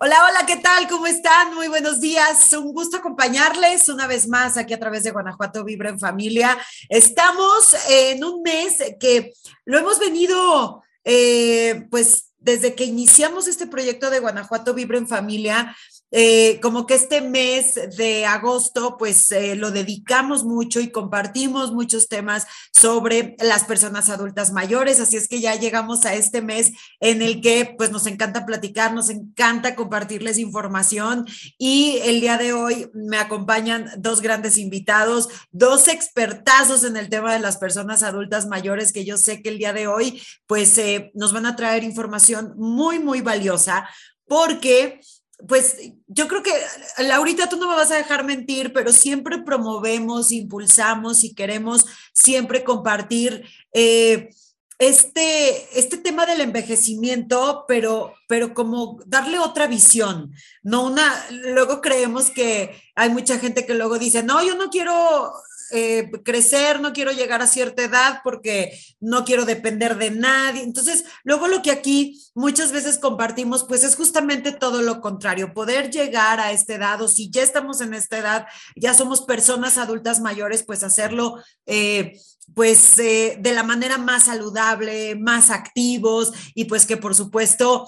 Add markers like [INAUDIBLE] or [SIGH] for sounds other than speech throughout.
Hola, hola, ¿qué tal? ¿Cómo están? Muy buenos días. Un gusto acompañarles una vez más aquí a través de Guanajuato Vibra en Familia. Estamos en un mes que lo hemos venido, eh, pues desde que iniciamos este proyecto de Guanajuato Vibra en Familia, eh, como que este mes de agosto, pues eh, lo dedicamos mucho y compartimos muchos temas sobre las personas adultas mayores, así es que ya llegamos a este mes en el que pues nos encanta platicar, nos encanta compartirles información y el día de hoy me acompañan dos grandes invitados, dos expertazos en el tema de las personas adultas mayores que yo sé que el día de hoy pues eh, nos van a traer información muy, muy valiosa porque pues yo creo que, Laurita, tú no me vas a dejar mentir, pero siempre promovemos, impulsamos y queremos siempre compartir eh, este, este tema del envejecimiento, pero, pero como darle otra visión, no una, luego creemos que hay mucha gente que luego dice, no, yo no quiero eh, crecer, no quiero llegar a cierta edad porque no quiero depender de nadie. Entonces, luego lo que aquí muchas veces compartimos, pues es justamente todo lo contrario, poder llegar a esta edad o si ya estamos en esta edad, ya somos personas adultas mayores, pues hacerlo. Eh, pues eh, de la manera más saludable, más activos y pues que por supuesto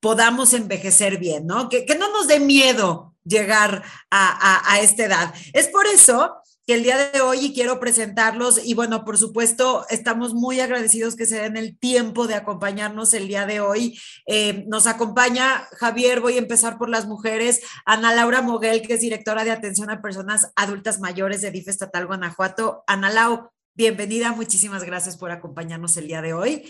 podamos envejecer bien, ¿no? Que, que, no nos dé miedo llegar a, a, a, esta edad. Es por eso que el día de hoy quiero presentarlos y bueno, por supuesto, estamos muy agradecidos que se den el tiempo de acompañarnos el día de hoy. Eh, nos acompaña Javier, voy a empezar por las mujeres, Ana Laura Moguel, que es directora de atención a personas adultas mayores de DIF Estatal Guanajuato. Ana Lau, bienvenida, muchísimas gracias por acompañarnos el día de hoy.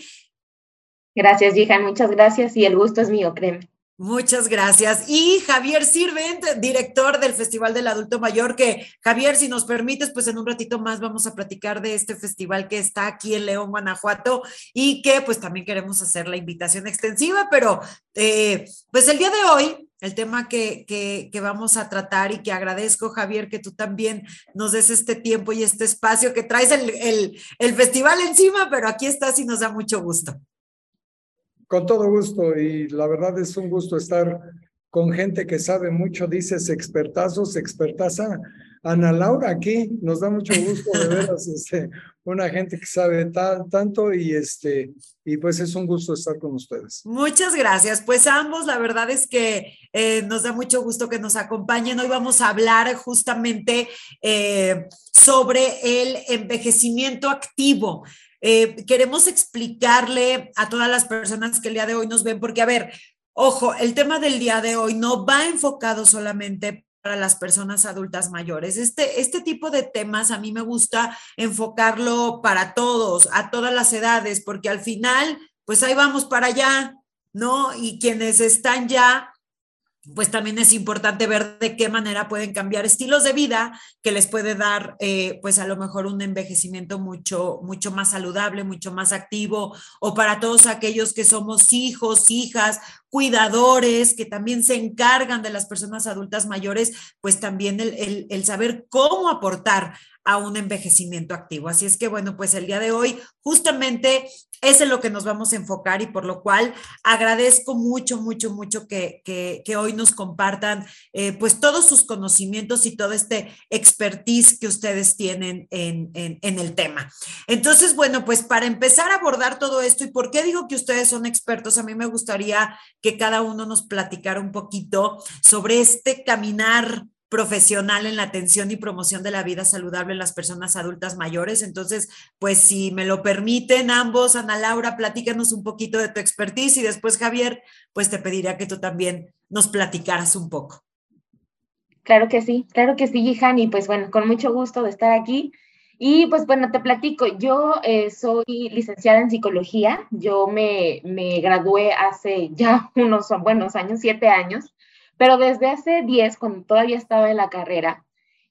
Gracias, Jihan, muchas gracias y el gusto es mío, créeme. Muchas gracias. Y Javier Sirvent, director del Festival del Adulto Mayor, que Javier, si nos permites, pues en un ratito más vamos a platicar de este festival que está aquí en León, Guanajuato, y que pues también queremos hacer la invitación extensiva, pero eh, pues el día de hoy, el tema que, que, vamos a tratar y que agradezco, Javier, que tú también nos des este tiempo y este espacio, que traes el, el, el festival encima, pero aquí estás y nos da mucho gusto. Con todo gusto y la verdad es un gusto estar con gente que sabe mucho, dices expertazos, expertaza. Ana Laura aquí, nos da mucho gusto de [LAUGHS] veras, este, una gente que sabe tanto y este, y pues es un gusto estar con ustedes. Muchas gracias. Pues ambos, la verdad es que eh, nos da mucho gusto que nos acompañen. Hoy vamos a hablar justamente eh, sobre el envejecimiento activo. Eh, queremos explicarle a todas las personas que el día de hoy nos ven, porque a ver, ojo, el tema del día de hoy no va enfocado solamente para las personas adultas mayores. Este, este tipo de temas a mí me gusta enfocarlo para todos, a todas las edades, porque al final, pues ahí vamos para allá, ¿no? Y quienes están ya pues también es importante ver de qué manera pueden cambiar estilos de vida que les puede dar, eh, pues a lo mejor un envejecimiento mucho, mucho más saludable, mucho más activo, o para todos aquellos que somos hijos, hijas, cuidadores, que también se encargan de las personas adultas mayores, pues también el, el, el saber cómo aportar a un envejecimiento activo. Así es que, bueno, pues el día de hoy justamente es en lo que nos vamos a enfocar y por lo cual agradezco mucho, mucho, mucho que, que, hoy nos compartan eh, pues todos sus conocimientos y todo este expertise que ustedes tienen en, en, en, el tema. Entonces, bueno, pues para empezar a abordar todo esto y por qué digo que ustedes son expertos, a mí me gustaría que cada uno nos platicara un poquito sobre este caminar profesional en la atención y promoción de la vida saludable en las personas adultas mayores. Entonces, pues si me lo permiten ambos, Ana Laura, platícanos un poquito de tu expertise y después Javier, pues te pediría que tú también nos platicaras un poco. Claro que sí, claro que sí, y pues bueno, con mucho gusto de estar aquí. Y pues bueno, te platico, yo eh, soy licenciada en psicología, yo me, me gradué hace ya [LAUGHS] unos buenos años, siete años, Pero desde hace 10, cuando todavía estaba en la carrera,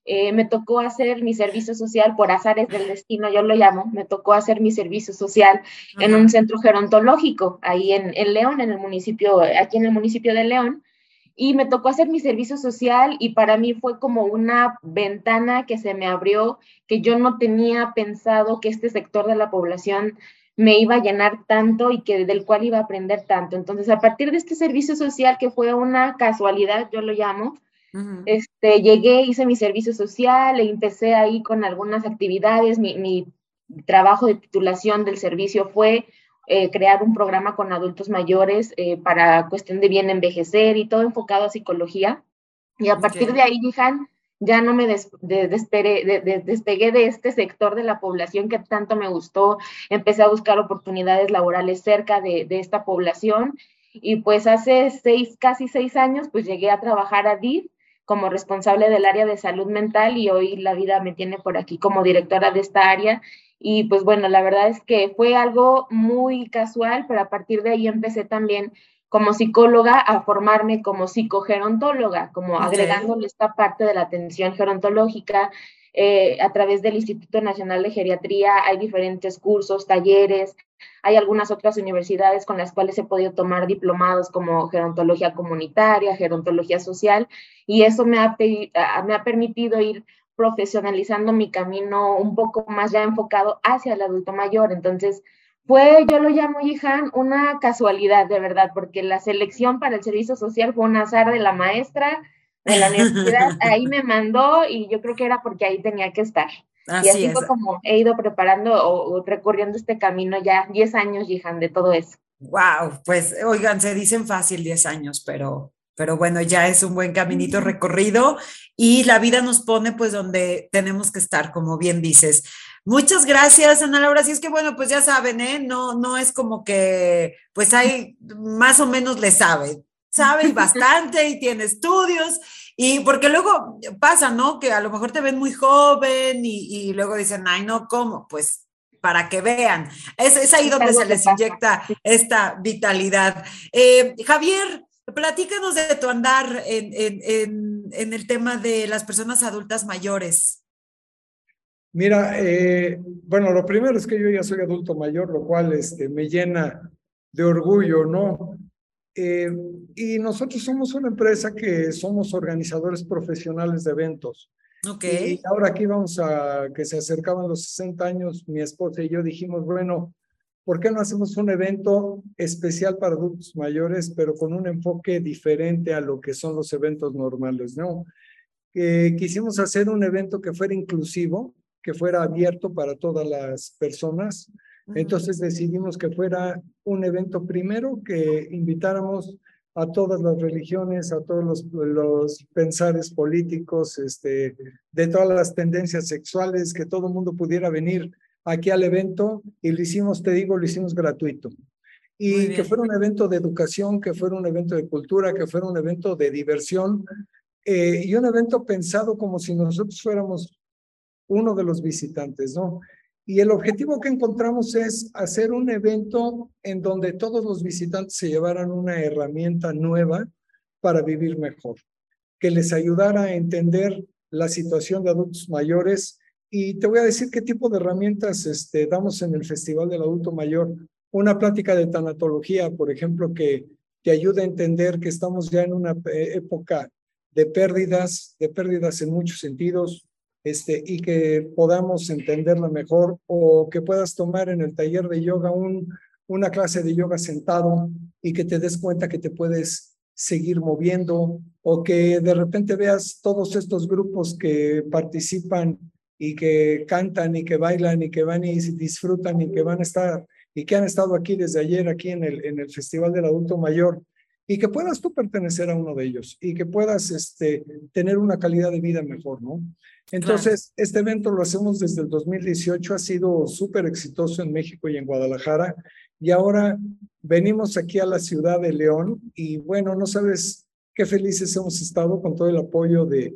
eh, me tocó hacer mi servicio social por azares del destino, yo lo llamo, me tocó hacer mi servicio social en un centro gerontológico, ahí en, en, León, en el municipio, aquí en el municipio de León, y me tocó hacer mi servicio social y para mí fue como una ventana que se me abrió, que yo no tenía pensado que este sector de la población me iba a llenar tanto y que del cual iba a aprender tanto. Entonces, a partir de este servicio social, que fue una casualidad, yo lo llamo, este, llegué, hice mi servicio social e empecé ahí con algunas actividades. Mi, mi trabajo de titulación del servicio fue eh, crear un programa con adultos mayores eh, para cuestión de bien envejecer y todo enfocado a psicología. Y a partir de ahí, Jihan, ya no me despegué de este sector de la población que tanto me gustó. Empecé a buscar oportunidades laborales cerca de, de esta población. Y pues hace seis, casi seis años, pues llegué a trabajar a DIF como responsable del área de salud mental y hoy la vida me tiene por aquí como directora de esta área. Y pues bueno, la verdad es que fue algo muy casual, pero a partir de ahí empecé también como psicóloga a formarme como psicogerontóloga, como agregándole esta parte de la atención gerontológica. Eh, a través del Instituto Nacional de Geriatría hay diferentes cursos, talleres, hay algunas otras universidades con las cuales he podido tomar diplomados como gerontología comunitaria, gerontología social, y eso me ha, me ha permitido ir profesionalizando mi camino un poco más ya enfocado hacia el adulto mayor. Entonces, fue, yo lo llamo, Yihan, una casualidad de verdad, porque la selección para el servicio social fue un azar de la maestra de la universidad, [LAUGHS] ahí me mandó y yo creo que era porque ahí tenía que estar. y así fue como he ido preparando o, recorriendo este camino ya 10 años, Yihan, de todo eso. Wow, pues oigan, se dicen fácil 10 años, pero pero bueno, ya es un buen caminito recorrido y la vida nos pone pues donde tenemos que estar, como bien dices. Muchas gracias, Ana Laura. Así es que bueno, pues ya saben, ¿eh? No, no es como que, pues hay, más o menos le sabe, sabe y bastante y tiene estudios. Y porque luego pasa, ¿no? Que a lo mejor te ven muy joven y, luego dicen, ay, no, ¿cómo? Pues para que vean. Es, es ahí donde se les inyecta esta vitalidad. Eh, Javier, Platícanos de tu andar en, el tema de las personas adultas mayores. Mira, eh, bueno, lo primero es que yo ya soy adulto mayor, lo cual este, me llena de orgullo, ¿no? Eh, y nosotros somos una empresa que somos organizadores profesionales de eventos. Ok. Y ahora aquí vamos a que se acercaban los 60 años, mi esposa y yo dijimos, bueno, ¿por qué no hacemos un evento especial para adultos mayores, pero con un enfoque diferente a lo que son los eventos normales? No, quisimos hacer un evento que fuera inclusivo, que fuera abierto para todas las personas. Entonces decidimos que fuera un evento primero que invitáramos a todas las religiones, a todos los, los pensares políticos, este, de todas las tendencias sexuales, que todo el mundo pudiera venir aquí al evento y lo hicimos, te digo, lo hicimos gratuito. Y que fuera un evento de educación, que fuera un evento de cultura, que fuera un evento de diversión eh, y un evento pensado como si nosotros fuéramos uno de los visitantes, ¿no? Y el objetivo que encontramos es hacer un evento en donde todos los visitantes se llevaran una herramienta nueva para vivir mejor, que les ayudara a entender la situación de adultos mayores y te voy a decir qué tipo de herramientas este, damos en el Festival del Adulto Mayor. Una plática de tanatología, por ejemplo, que te ayuda a entender que estamos ya en una eh, época de pérdidas, de pérdidas en muchos sentidos, este, y que podamos entenderla mejor, o que puedas tomar en el taller de yoga un, una clase de yoga sentado y que te des cuenta que te puedes seguir moviendo, o que de repente veas todos estos grupos que participan y que cantan y que bailan y que van y disfrutan y que van a estar y que han estado aquí desde ayer aquí en el, en el Festival del Adulto Mayor y que puedas tú pertenecer a uno de ellos y que puedas este, tener una calidad de vida mejor, ¿no? Entonces, este evento lo hacemos desde el 2018, ha sido súper exitoso en México y en Guadalajara y ahora venimos aquí a la ciudad de León y bueno, no sabes qué felices hemos estado con todo el apoyo de,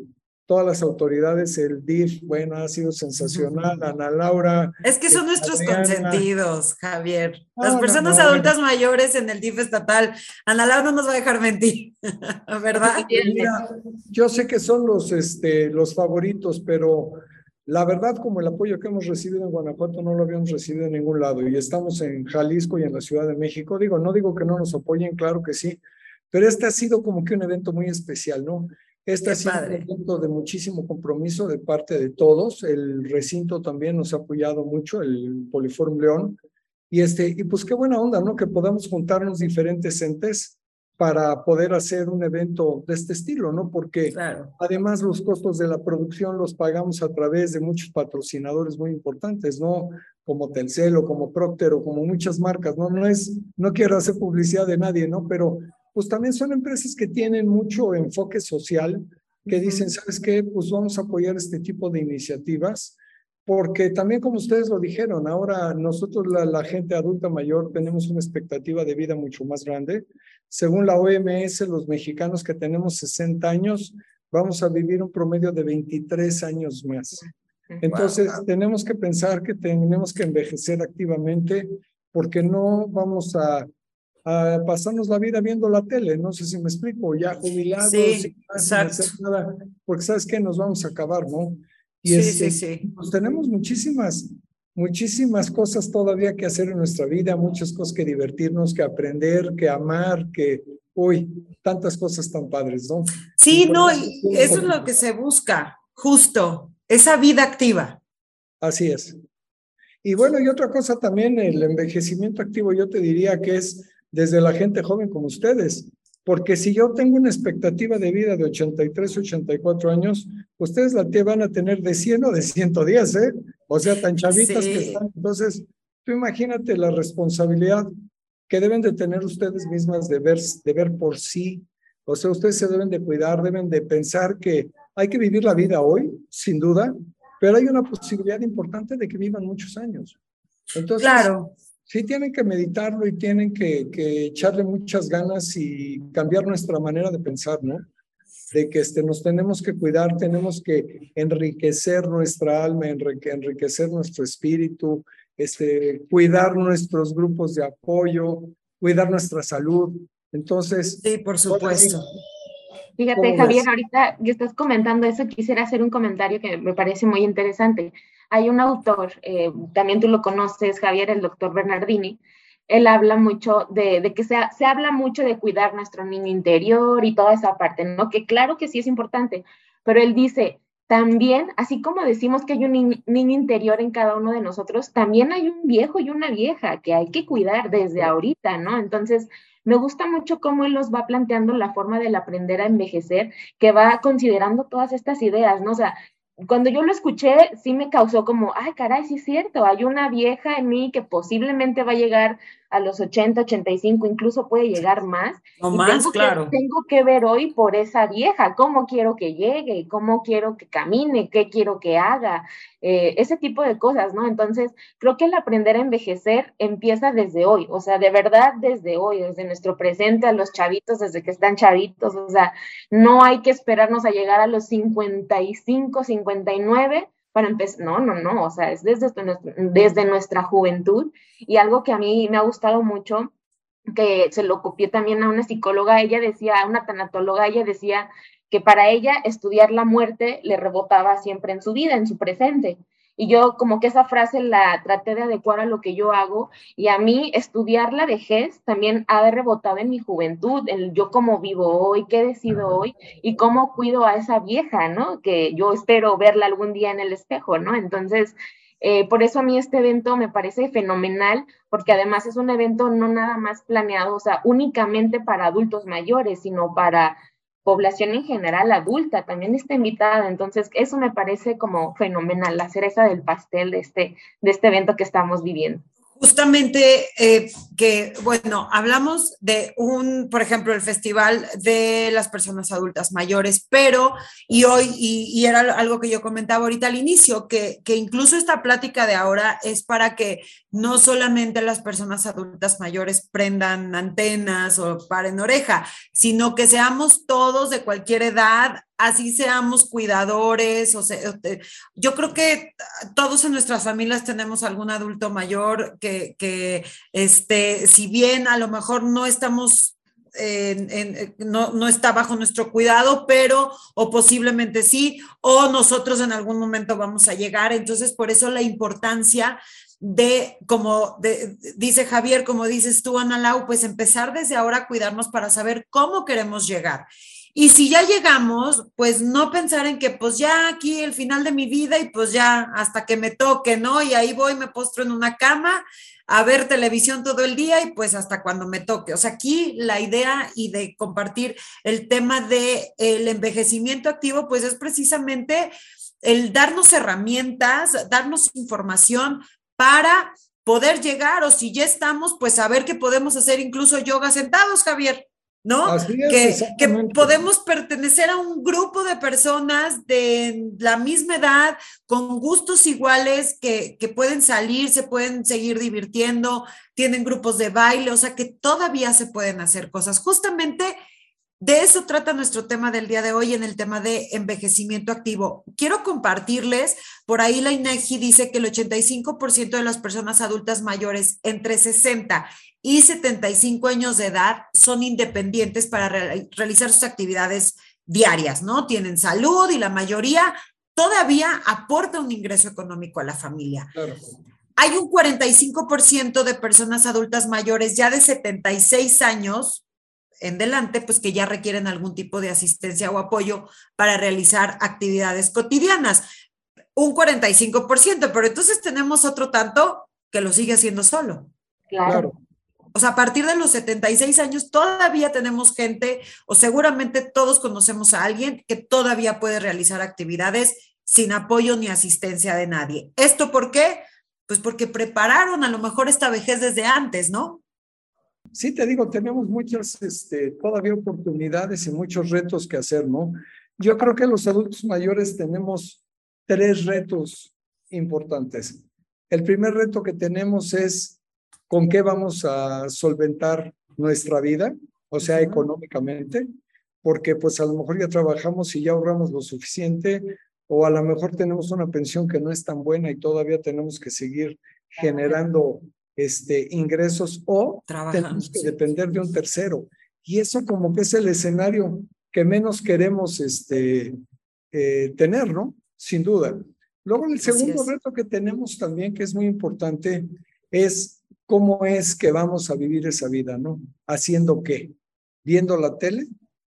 todas las autoridades, el DIF, bueno, ha sido sensacional, Ana Laura. Es que son nuestros consentidos, Javier. Las personas adultas mayores en el DIF estatal, Ana Laura no nos va a dejar mentir, [LAUGHS] ¿verdad? yo sé que son los, este, los favoritos, pero la verdad, como el apoyo que hemos recibido en Guanajuato no lo habíamos recibido en ningún lado y estamos en Jalisco y en la Ciudad de México, digo, no digo que no nos apoyen, claro que sí, pero este ha sido como que un evento muy especial, ¿no? Este ha sido un evento de muchísimo compromiso de parte de todos. El recinto también nos ha apoyado mucho, el Poliforum León. Y, este, y pues qué buena onda, ¿no? Que podamos juntarnos diferentes entes para poder hacer un evento de este estilo, ¿no? Porque además los costos de la producción los pagamos a través de muchos patrocinadores muy importantes, ¿no? Como Telcel o como Procter o como muchas marcas, ¿no? No es, no quiero hacer publicidad de nadie, ¿no? Pero pues también son empresas que tienen mucho enfoque social, que dicen, ¿sabes qué? Pues vamos a apoyar este tipo de iniciativas, porque también como ustedes lo dijeron, ahora nosotros la, gente adulta mayor tenemos una expectativa de vida mucho más grande. Según la OMS, los mexicanos que tenemos 60 años, vamos a vivir un promedio de 23 años más. Entonces, tenemos que pensar que tenemos que envejecer activamente porque no vamos a a pasarnos la vida viendo la tele, no sé si me explico, ya jubilados, sí, exacto. nada, porque sabes que nos vamos a acabar, ¿no? Y sí, sí, sí. Pues tenemos muchísimas, muchísimas cosas todavía que hacer en nuestra vida, muchas cosas que divertirnos, que aprender, que amar, que, uy, tantas cosas tan padres, ¿no? Sí, no, y eso es lo que se busca, justo, esa vida activa. Así es. Y bueno, y otra cosa también, el envejecimiento activo, yo te diría que es desde la gente joven como ustedes. Porque si yo tengo una expectativa de vida de 83, 84 años, ustedes la van a tener de 100 o de 110, ¿eh? O sea, tan chavitas que están. Entonces, tú imagínate la responsabilidad que deben de tener ustedes mismas de ver, de ver por sí. O sea, ustedes se deben de cuidar, deben de pensar que hay que vivir la vida hoy, sin duda, pero hay una posibilidad importante de que vivan muchos años. Entonces, claro sí tienen que meditarlo y tienen que, que, echarle muchas ganas y cambiar nuestra manera de pensar, ¿no? De que este, nos tenemos que cuidar, tenemos que enriquecer nuestra alma, enriquecer nuestro espíritu, este, cuidar nuestros grupos de apoyo, cuidar nuestra salud. Entonces. Sí, por supuesto. Fíjate, Javier, ahorita que estás comentando eso, quisiera hacer un comentario que me parece muy interesante. Hay un autor, eh, también tú lo conoces, Javier, el doctor Bernardini, él habla mucho de, que se, se, habla mucho de cuidar nuestro niño interior y toda esa parte, ¿no? Que claro que sí es importante, pero él dice, también, así como decimos que hay un niño interior en cada uno de nosotros, también hay un viejo y una vieja que hay que cuidar desde ahorita, ¿no? Entonces, me gusta mucho cómo él nos va planteando la forma del aprender a envejecer, que va considerando todas estas ideas, ¿no? O sea, cuando yo lo escuché, sí me causó como, ay, caray, sí es cierto, hay una vieja en mí que posiblemente va a llegar a los 80, 85, incluso puede llegar más. O más, tengo claro. Que, tengo que ver hoy por esa vieja, cómo quiero que llegue, cómo quiero que camine, qué quiero que haga, eh, ese tipo de cosas, ¿no? Entonces, creo que el aprender a envejecer empieza desde hoy, o sea, de verdad desde hoy, desde nuestro presente a los chavitos, desde que están chavitos, o sea, no hay que esperarnos a llegar a los 55, 59 para empezar, no, no, no, o sea, es desde, desde nuestra juventud y algo que a mí me ha gustado mucho, que se lo copié también a una psicóloga, ella decía, a una tanatóloga, ella decía que para ella estudiar la muerte le rebotaba siempre en su vida, en su presente. Y yo como que esa frase la traté de adecuar a lo que yo hago y a mí estudiar la vejez también ha de rebotado en mi juventud, en yo cómo vivo hoy, qué decido hoy y cómo cuido a esa vieja, ¿no? Que yo espero verla algún día en el espejo, ¿no? Entonces, eh, por eso a mí este evento me parece fenomenal, porque además es un evento no nada más planeado, o sea, únicamente para adultos mayores, sino para población en general adulta también está invitada. Entonces, eso me parece como fenomenal, la cereza del pastel de este, de este evento que estamos viviendo. Justamente eh, que, bueno, hablamos de un, por ejemplo, el Festival de las Personas Adultas Mayores, pero, y hoy, y, era algo que yo comentaba ahorita al inicio, que, que incluso esta plática de ahora es para que no solamente las personas adultas mayores prendan antenas o paren oreja, sino que seamos todos de cualquier edad así seamos cuidadores, sea, yo creo que todos en nuestras familias tenemos algún adulto mayor que, este, si bien a lo mejor no estamos no, no, está bajo nuestro cuidado, pero o posiblemente sí, o nosotros en algún momento vamos a llegar. Entonces, por eso la importancia de, como dice Javier, como dices tú, Ana Lau, pues empezar desde ahora a cuidarnos para saber cómo queremos llegar. Y si ya llegamos, pues no pensar en que pues ya aquí el final de mi vida y pues ya hasta que me toque, ¿no? Y ahí voy, me postro en una cama a ver televisión todo el día y pues hasta cuando me toque. O sea, aquí la idea y de compartir el tema de el envejecimiento activo, pues es precisamente el darnos herramientas, darnos información para poder llegar o si ya estamos, pues saber que podemos hacer incluso yoga sentados, Javier. ¿No? que, que, podemos pertenecer a un grupo de personas de la misma edad, con gustos iguales, que, que, pueden salir, se pueden seguir divirtiendo, tienen grupos de baile, o sea que todavía se pueden hacer cosas. Justamente de eso trata nuestro tema del día de hoy en el tema de envejecimiento activo. Quiero compartirles, por ahí la INEGI dice que el 85% de las personas adultas mayores entre 60 y 75 años de edad son independientes para realizar sus actividades diarias, ¿no? Tienen salud y la mayoría todavía aporta un ingreso económico a la familia. Hay un 45% de personas adultas mayores ya de 76 años en delante, pues que ya requieren algún tipo de asistencia o apoyo para realizar actividades cotidianas. Un 45%, pero entonces tenemos otro tanto que lo sigue haciendo solo. Claro. O sea, a partir de los 76 años todavía tenemos gente, o seguramente todos conocemos a alguien que todavía puede realizar actividades sin apoyo ni asistencia de nadie. ¿Esto por qué? Pues porque prepararon a lo mejor esta vejez desde antes, ¿no? Sí te digo, tenemos muchas, este, todavía oportunidades y muchos retos que hacer, ¿no? Yo creo que los adultos mayores tenemos tres retos importantes. El primer reto que tenemos es con qué vamos a solventar nuestra vida, o sea, económicamente, porque pues a lo mejor ya trabajamos y ya ahorramos lo suficiente, o a lo mejor tenemos una pensión que no es tan buena y todavía tenemos que seguir generando este, ingresos o tenemos que depender de un tercero. Y eso como que es el escenario que menos queremos este, eh, tener, ¿no? Sin duda. Luego el segundo reto que tenemos también, que es muy importante, es cómo es que vamos a vivir esa vida, ¿no? ¿Haciendo qué? ¿Viendo la tele?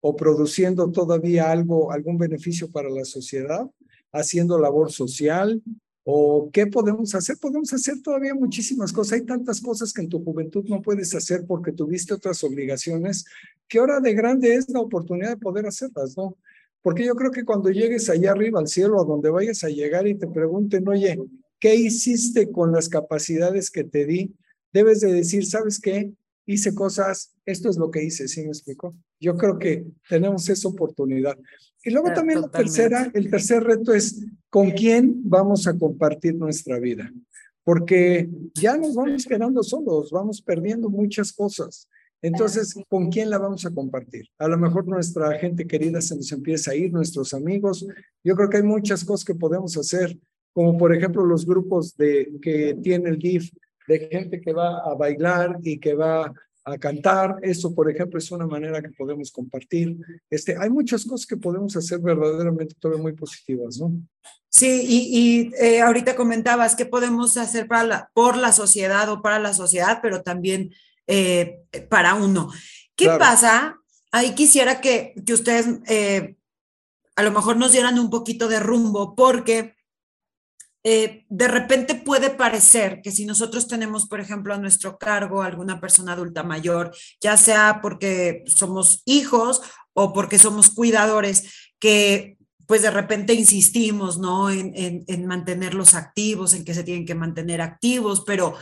¿O produciendo todavía algo, algún beneficio para la sociedad? ¿Haciendo labor social? ¿O qué podemos hacer? Podemos hacer todavía muchísimas cosas. Hay tantas cosas que en tu juventud no puedes hacer porque tuviste otras obligaciones, que ahora de grande es la oportunidad de poder hacerlas, ¿no? Porque yo creo que cuando llegues allá arriba al cielo, a donde vayas a llegar y te pregunten, oye, ¿qué hiciste con las capacidades que te di? Debes de decir, ¿sabes qué? Hice cosas, esto es lo que hice, ¿sí me explico? Yo creo que tenemos esa oportunidad. Y luego también la tercera, el tercer reto es con quién vamos a compartir nuestra vida. Porque ya nos vamos quedando solos, vamos perdiendo muchas cosas. Entonces, ¿con quién la vamos a compartir? A lo mejor nuestra gente querida se nos empieza a ir, nuestros amigos. Yo creo que hay muchas cosas que podemos hacer, como por ejemplo los grupos de, que tiene el DIF, de gente que va a bailar y que va a cantar. Eso, por ejemplo, es una manera que podemos compartir. Este, hay muchas cosas que podemos hacer verdaderamente todavía muy positivas, ¿no? Sí, y, eh, ahorita comentabas qué podemos hacer para la, por la sociedad o para la sociedad, pero también eh, para uno. ¿Qué pasa? Ahí quisiera que, que ustedes eh, a lo mejor nos dieran un poquito de rumbo, porque eh, de repente puede parecer que si nosotros tenemos, por ejemplo, a nuestro cargo alguna persona adulta mayor, ya sea porque somos hijos o porque somos cuidadores, que pues de repente insistimos, ¿no? En, en, en mantenerlos activos, en que se tienen que mantener activos, pero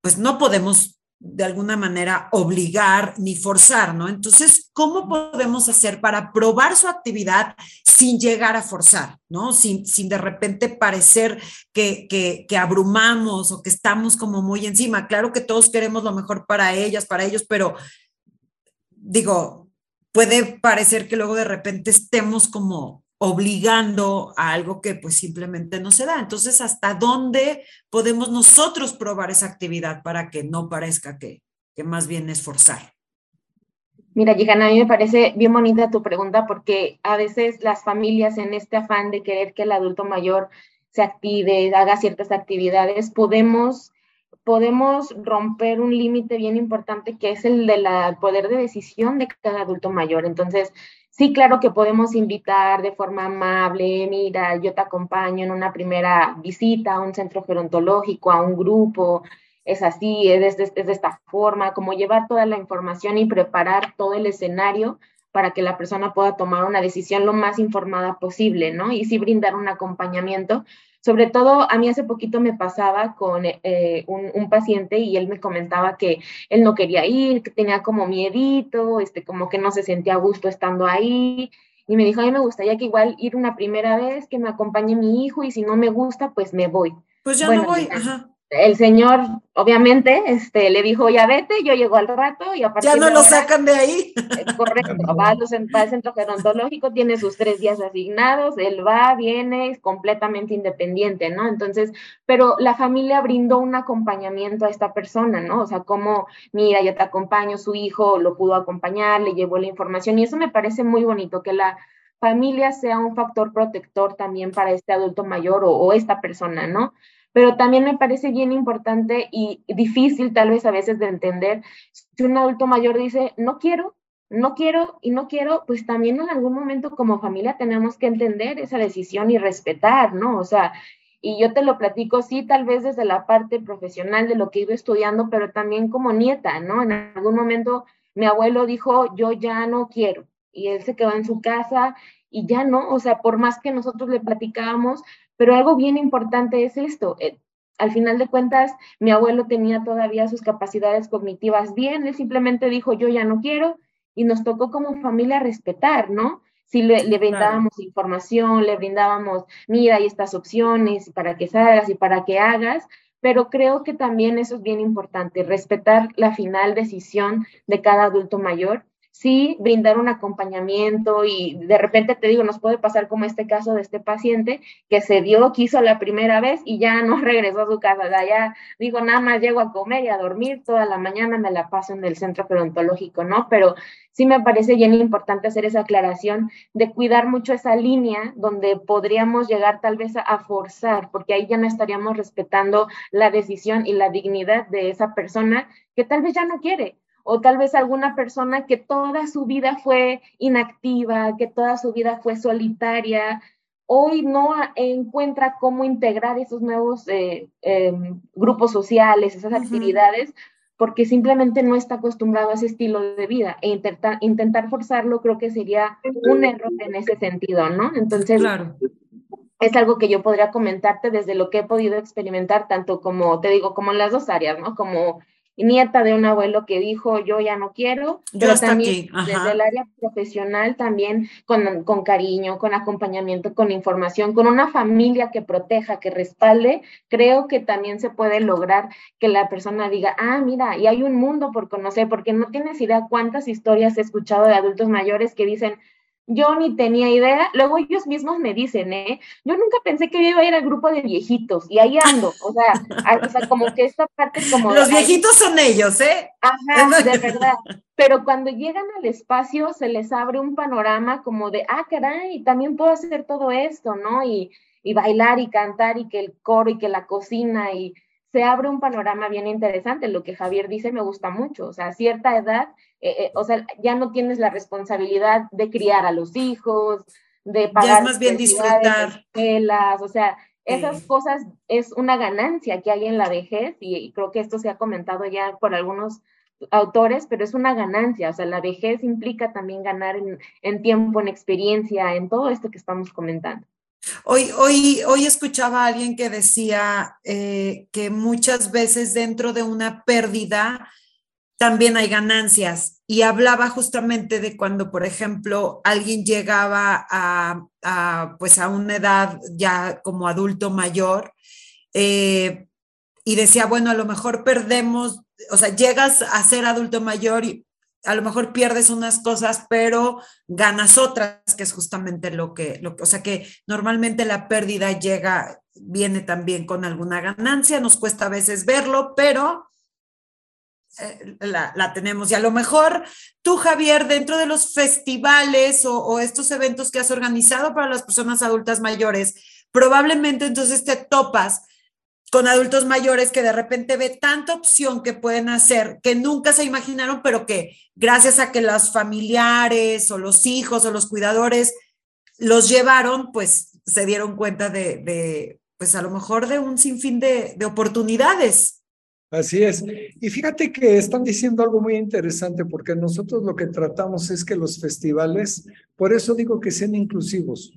pues no podemos de alguna manera obligar ni forzar, ¿no? Entonces, ¿cómo podemos hacer para probar su actividad sin llegar a forzar, ¿no? Sin, sin de repente parecer que, que, que, abrumamos o que estamos como muy encima. Claro que todos queremos lo mejor para ellas, para ellos, pero digo, puede parecer que luego de repente estemos como obligando a algo que pues simplemente no se da. Entonces, ¿hasta dónde podemos nosotros probar esa actividad para que no parezca que, que más bien es forzar? Mira, Gigana, a mí me parece bien bonita tu pregunta porque a veces las familias en este afán de querer que el adulto mayor se active, haga ciertas actividades, podemos, podemos romper un límite bien importante que es el del poder de decisión de cada adulto mayor. Entonces, sí, claro que podemos invitar de forma amable, mira, yo te acompaño en una primera visita a un centro gerontológico, a un grupo, es así, es de, es de, esta forma, como llevar toda la información y preparar todo el escenario para que la persona pueda tomar una decisión lo más informada posible, ¿no? Y sí brindar un acompañamiento. Sobre todo, a mí hace poquito me pasaba con eh, un, un, paciente y él me comentaba que él no quería ir, que tenía como miedito, este, como que no se sentía a gusto estando ahí. Y me dijo, a mí me gustaría que igual ir una primera vez, que me acompañe mi hijo y si no me gusta, pues me voy. Pues ya no voy, ajá el señor, obviamente, este, le dijo, ya vete, yo llego al rato y a partir Ya no lo sacan de ahí. correcto, va, al centro gerontológico, tiene sus tres días asignados, él va, viene, es completamente independiente, ¿no? Entonces, pero la familia brindó un acompañamiento a esta persona, ¿no? O sea, como, mira, yo te acompaño, su hijo lo pudo acompañar, le llevó la información y eso me parece muy bonito, que la familia sea un factor protector también para este adulto mayor o, o esta persona, ¿no? Pero también me parece bien importante y difícil tal vez a veces de entender si un adulto mayor dice, no quiero, no quiero y no quiero, pues también en algún momento como familia tenemos que entender esa decisión y respetar, ¿no? O sea, y yo te lo platico, sí, tal vez desde la parte profesional de lo que iba estudiando, pero también como nieta, ¿no? En algún momento mi abuelo dijo, yo ya no quiero, y él se quedó en su casa y ya no, o sea, por más que nosotros le platicábamos, pero algo bien importante es esto. Eh, al final de cuentas, mi abuelo tenía todavía sus capacidades cognitivas bien, él simplemente dijo, yo ya no quiero, y nos tocó como familia respetar, ¿no? Si le, le brindábamos información, le brindábamos, mira, hay estas opciones para que salgas y para que hagas, pero creo que también eso es bien importante, respetar la final decisión de cada adulto mayor sí brindar un acompañamiento y de repente te digo, nos puede pasar como este caso de este paciente que se dio, quiso la primera vez y ya no [LAUGHS] regresó a su casa, ya digo, nada más llego a comer y a dormir, toda la mañana me la paso en el centro gerontológico, ¿no? Pero sí me parece bien importante hacer esa aclaración de cuidar mucho esa línea donde podríamos llegar tal vez a, a forzar, porque ahí ya no estaríamos respetando la decisión y la dignidad de esa persona que tal vez ya no quiere o tal vez alguna persona que toda su vida fue inactiva, que toda su vida fue solitaria, hoy no encuentra cómo integrar esos nuevos eh, em, grupos sociales, esas actividades, porque simplemente no está acostumbrado a ese estilo de vida. E intentar, intentar forzarlo creo que sería un error en ese sentido, ¿no? Entonces, es algo que yo podría comentarte desde lo que he podido experimentar, tanto como, te digo, como en las dos áreas, ¿no? Como nieta de un abuelo que dijo yo ya no quiero, yo pero también desde el área profesional también con, con, cariño, con acompañamiento, con información, con una familia que proteja, que respalde, creo que también se puede lograr que la persona diga, ah, mira, y hay un mundo por conocer, porque no tienes idea cuántas historias he escuchado de adultos mayores que dicen, yo ni tenía idea. Luego ellos mismos me dicen, ¿eh? Yo nunca pensé que iba a ir al grupo de viejitos y ahí ando. O sea, o sea como que esta parte como... Los viejitos son ellos, ¿eh? Ajá, de verdad. Pero cuando llegan al espacio se les abre un panorama como de, ah, caray, también puedo hacer todo esto, ¿no? Y, y bailar y cantar y que el coro y que la cocina y se abre un panorama bien interesante. Lo que Javier dice me gusta mucho. O sea, a cierta edad eh, eh, o sea, ya no tienes la responsabilidad de criar a los hijos, de pagar. Ya más bien disfrutar. Escuelas, o sea, esas cosas es una ganancia que hay en la vejez y, creo que esto se ha comentado ya por algunos autores, pero es una ganancia, o sea, la vejez implica también ganar en, tiempo, en experiencia, en todo esto que estamos comentando. Hoy, hoy, hoy escuchaba a alguien que decía eh, que muchas veces dentro de una pérdida también hay ganancias. Y hablaba justamente de cuando, por ejemplo, alguien llegaba a, pues a una edad ya como adulto mayor eh, y decía, bueno, a lo mejor perdemos, o sea, llegas a ser adulto mayor y, a lo mejor pierdes unas cosas, pero ganas otras, que es justamente lo que, lo, o sea que normalmente la pérdida llega, viene también con alguna ganancia, nos cuesta a veces verlo, pero eh, la, tenemos. Y a lo mejor tú, Javier, dentro de los festivales o, o estos eventos que has organizado para las personas adultas mayores, probablemente entonces te topas con adultos mayores que de repente ve tanta opción que pueden hacer que nunca se imaginaron, pero que gracias a que los familiares o los hijos o los cuidadores los llevaron, pues se dieron cuenta de, pues a lo mejor de un sinfín de, de oportunidades. Así es. Y fíjate que están diciendo algo muy interesante porque nosotros lo que tratamos es que los festivales, por eso digo que sean inclusivos.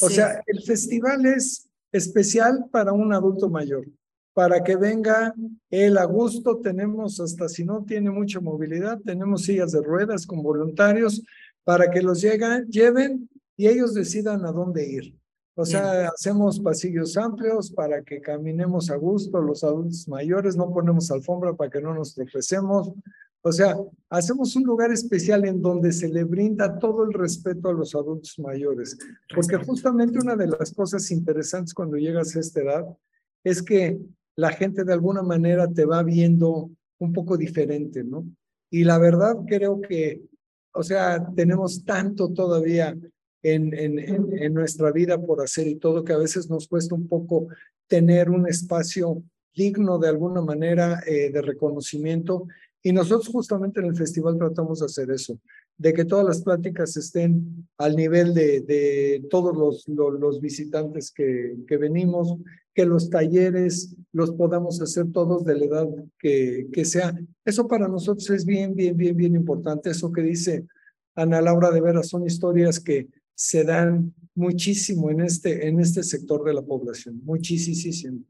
O sea, el festival es especial para un adulto mayor, para que venga él a gusto. Tenemos, hasta si no tiene mucha movilidad, tenemos sillas de ruedas con voluntarios para que los llegan, lleven y ellos decidan a dónde ir. O sea, hacemos pasillos amplios para que caminemos a gusto los adultos mayores, no ponemos alfombra para que no nos tropecemos. O sea, hacemos un lugar especial en donde se le brinda todo el respeto a los adultos mayores, porque justamente una de las cosas interesantes cuando llegas a esta edad es que la gente de alguna manera te va viendo un poco diferente, ¿no? Y la verdad creo que, o sea, tenemos tanto todavía en, en, en, nuestra vida por hacer y todo que a veces nos cuesta un poco tener un espacio digno de alguna manera eh, de reconocimiento y nosotros justamente en el festival tratamos de hacer eso, de que todas las pláticas estén al nivel de, de todos los, los, visitantes que, que, venimos, que los talleres los podamos hacer todos de la edad que, que sea. Eso para nosotros es bien, bien, bien, bien importante. Eso que dice Ana Laura de Vera son historias que se dan muchísimo en este, en este sector de la población, muchísimo.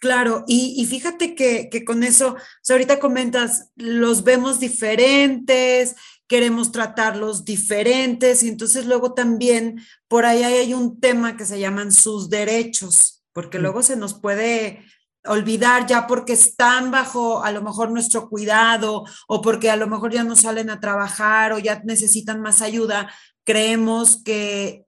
Claro, y, fíjate que, que, con eso, ahorita comentas, los vemos diferentes, queremos tratarlos diferentes, y entonces luego también por ahí hay un tema que se llaman sus derechos, porque mm. luego se nos puede olvidar ya porque están bajo a lo mejor nuestro cuidado o porque a lo mejor ya no salen a trabajar o ya necesitan más ayuda, creemos que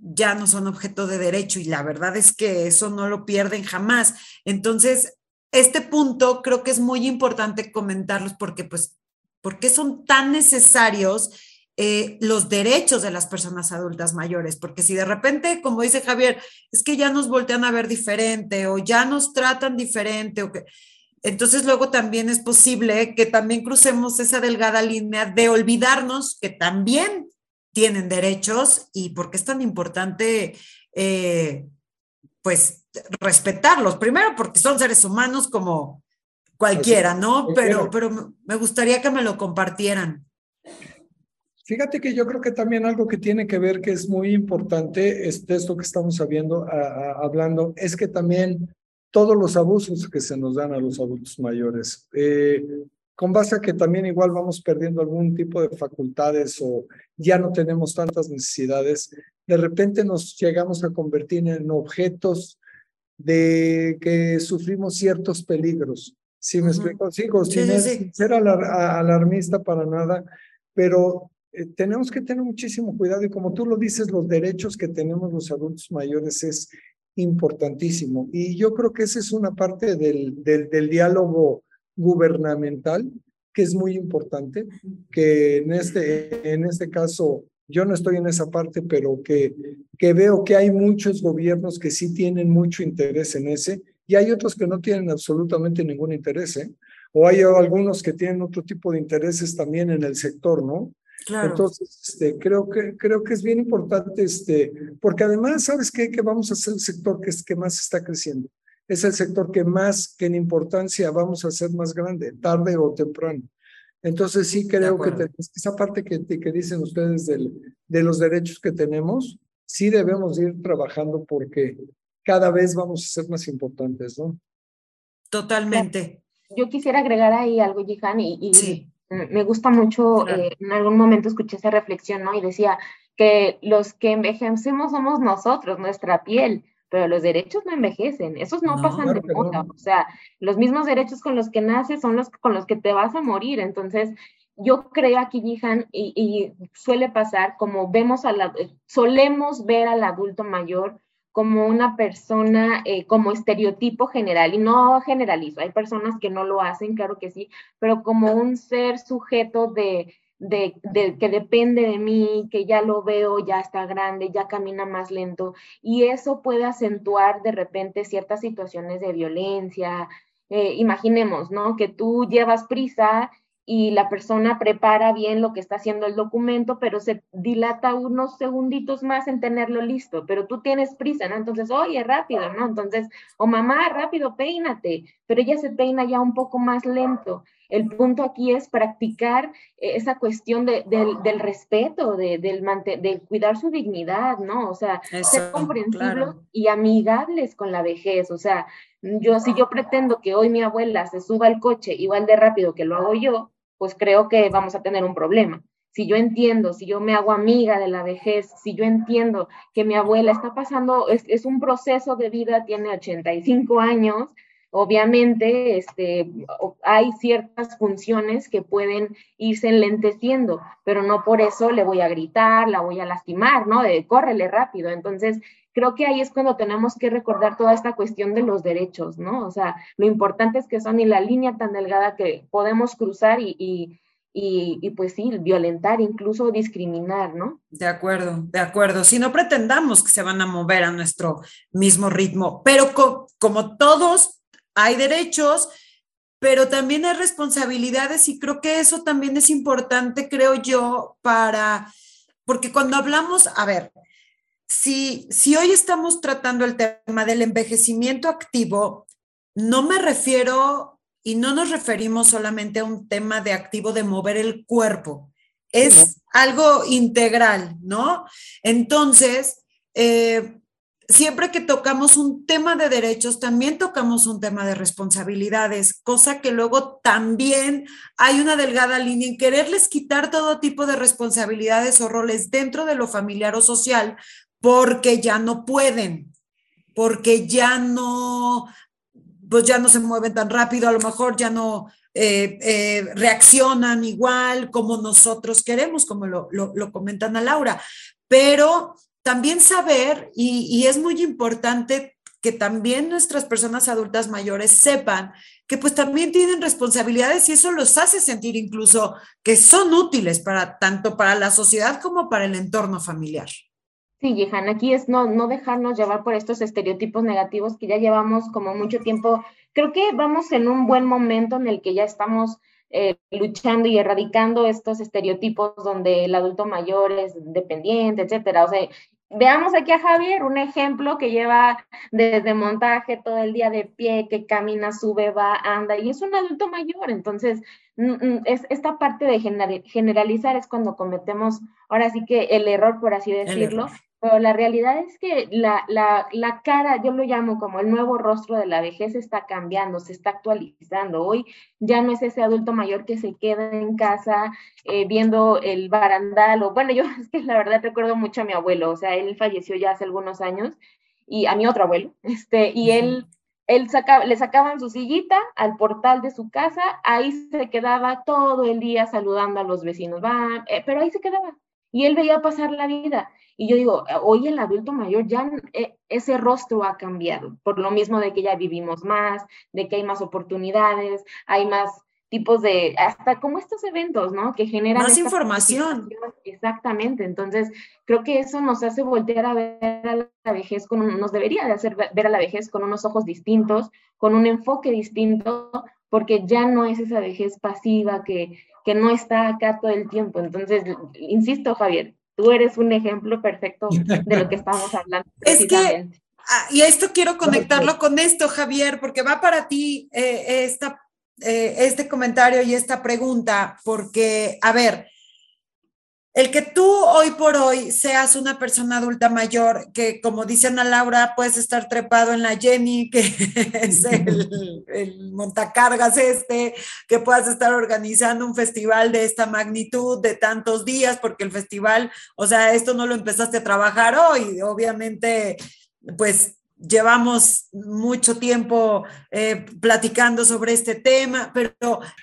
ya no son objeto de derecho y la verdad es que eso no lo pierden jamás. Entonces, este punto creo que es muy importante comentarlos porque, pues, ¿por qué son tan necesarios eh, los derechos de las personas adultas mayores? Porque si de repente, como dice Javier, es que ya nos voltean a ver diferente o ya nos tratan diferente o que... Entonces luego también es posible que también crucemos esa delgada línea de olvidarnos que también tienen derechos y por qué es tan importante, eh, pues, respetarlos. Primero, porque son seres humanos como cualquiera, ¿no? Pero, pero me gustaría que me lo compartieran. Fíjate que yo creo que también algo que tiene que ver que es muy importante, es de esto que estamos sabiendo, hablando, es que también todos los abusos que se nos dan a los adultos mayores, eh, con base a que también igual vamos perdiendo algún tipo de facultades o ya no tenemos tantas necesidades, de repente nos llegamos a convertir en objetos de que sufrimos ciertos peligros. ¿Sí me explico? Sigo sin, ser alarmista para nada, pero eh, tenemos que tener muchísimo cuidado y como tú lo dices, los derechos que tenemos los adultos mayores es importantísimo. Y yo creo que esa es una parte del, del, del diálogo gubernamental, que es muy importante, que en este, en este caso yo no estoy en esa parte, pero que, que veo que hay muchos gobiernos que sí tienen mucho interés en ese y hay otros que no tienen absolutamente ningún interés, ¿eh? o hay algunos que tienen otro tipo de intereses también en el sector, ¿no? Claro. Entonces, este, creo, que, creo que es bien importante, este, porque además, ¿sabes qué? Que vamos a ser el sector que, es, que más está creciendo es el sector que más que en importancia vamos a ser más grande, tarde o temprano. Entonces sí creo que esa parte que, que dicen ustedes del, de los derechos que tenemos, sí debemos ir trabajando porque cada vez vamos a ser más importantes, ¿no? Totalmente. Yo quisiera agregar ahí algo, Jihan, y, me gusta mucho, eh, en algún momento escuché esa reflexión, ¿no? Y decía que los que envejecemos somos nosotros, nuestra piel pero los derechos no envejecen, esos no, pasan de moda, o sea, los mismos derechos con los que naces son los con los que te vas a morir, entonces yo creo aquí, Jihan, y, y, suele pasar, como vemos a la, solemos ver al adulto mayor como una persona, eh, como estereotipo general, y no generalizo, hay personas que no lo hacen, claro que sí, pero como un ser sujeto de, de, que depende de mí, que ya lo veo, ya está grande, ya camina más lento, y eso puede acentuar de repente ciertas situaciones de violencia. Eh, imaginemos, ¿no? Que tú llevas prisa y la persona prepara bien lo que está haciendo el documento, pero se dilata unos segunditos más en tenerlo listo, pero tú tienes prisa, ¿no? Entonces, oye, rápido, ¿no? Entonces, o mamá, rápido, peínate, pero ella se peina ya un poco más lento. El punto aquí es practicar eh, esa cuestión de, del, respeto, de, del de cuidar su dignidad, ¿no? O sea, ser comprensibles y amigables con la vejez. O sea, yo si yo pretendo que hoy mi abuela se suba al coche igual de rápido que lo hago yo, pues creo que vamos a tener un problema. Si yo entiendo, si yo me hago amiga de la vejez, si yo entiendo que mi abuela está pasando, es, un proceso de vida, tiene 85 años, obviamente este, hay ciertas funciones que pueden irse enlenteciendo, pero no por eso le voy a gritar, la voy a lastimar, ¿no? De córrele rápido. Entonces, creo que ahí es cuando tenemos que recordar toda esta cuestión de los derechos, ¿no? O sea, lo importante es que son y la línea tan delgada que podemos cruzar y, y, y, pues sí, violentar, incluso discriminar, ¿no? De acuerdo, de acuerdo. Si no pretendamos que se van a mover a nuestro mismo ritmo, pero como todos hay derechos, pero también hay responsabilidades y creo que eso también es importante, creo yo, para, porque cuando hablamos, a ver, si, si hoy estamos tratando el tema del envejecimiento activo, no me refiero y no nos referimos solamente a un tema de activo de mover el cuerpo, es algo integral, ¿no? Entonces, eh, siempre que tocamos un tema de derechos, también tocamos un tema de responsabilidades, cosa que luego también hay una delgada línea en quererles quitar todo tipo de responsabilidades o roles dentro de lo familiar o social, porque ya no pueden, porque ya no, pues ya no se mueven tan rápido, a lo mejor ya no eh, eh, reaccionan igual como nosotros queremos, como lo, lo, comentan a Laura. Pero también saber, y, es muy importante que también nuestras personas adultas mayores sepan que pues también tienen responsabilidades y eso los hace sentir incluso que son útiles para tanto para la sociedad como para el entorno familiar. Sí, Jehan, aquí es no, no dejarnos llevar por estos estereotipos negativos que ya llevamos como mucho tiempo. Creo que vamos en un buen momento en el que ya estamos eh, luchando y erradicando estos estereotipos donde el adulto mayor es dependiente, etcétera. O sea, veamos aquí a Javier, un ejemplo que lleva desde montaje todo el día de pie, que camina, sube, va, anda, y es un adulto mayor. Entonces, mm, mm, es, esta parte de generalizar es cuando cometemos, ahora sí que el error, por así decirlo, pero la realidad es que la, la, la, cara, yo lo llamo como el nuevo rostro de la vejez, está cambiando, se está actualizando. Hoy ya no es ese adulto mayor que se queda en casa eh, viendo el barandal, o bueno, [LAUGHS] yo es que la verdad recuerdo mucho a mi abuelo, o sea, él falleció ya hace algunos años, y a mi otro abuelo, [LAUGHS] este, y él, él sacaba, le sacaban su sillita al portal de su casa, ahí se quedaba todo el día saludando a los vecinos, va, eh, pero ahí se quedaba, y él veía pasar la vida. Y yo digo, hoy el adulto mayor ya eh, ese rostro ha cambiado, por lo mismo de que ya vivimos más, de que hay más oportunidades, hay más tipos de, hasta como estos eventos, ¿no? Que generan... Más información. Exactamente, entonces creo que eso nos hace voltear a ver a la vejez con, nos debería de hacer ver a la vejez con unos ojos distintos, con un enfoque distinto, porque ya no es esa vejez pasiva que, que no está acá todo el tiempo. Entonces, insisto, Javier, tú eres un ejemplo perfecto de lo que [LAUGHS] estamos hablando. Es que, ah, y esto quiero conectarlo con esto, Javier, porque va para ti eh, esta, eh, este comentario y esta pregunta, porque, a ver, el que tú hoy por hoy seas una persona adulta mayor, que como dice Ana Laura, puedes estar trepado en la Jenny, [LAUGHS] que es el, el, montacargas este, que puedas estar organizando un festival de esta magnitud, de tantos días, porque el festival, o sea, esto no lo empezaste a trabajar hoy, obviamente, pues llevamos mucho tiempo eh, platicando sobre este tema, pero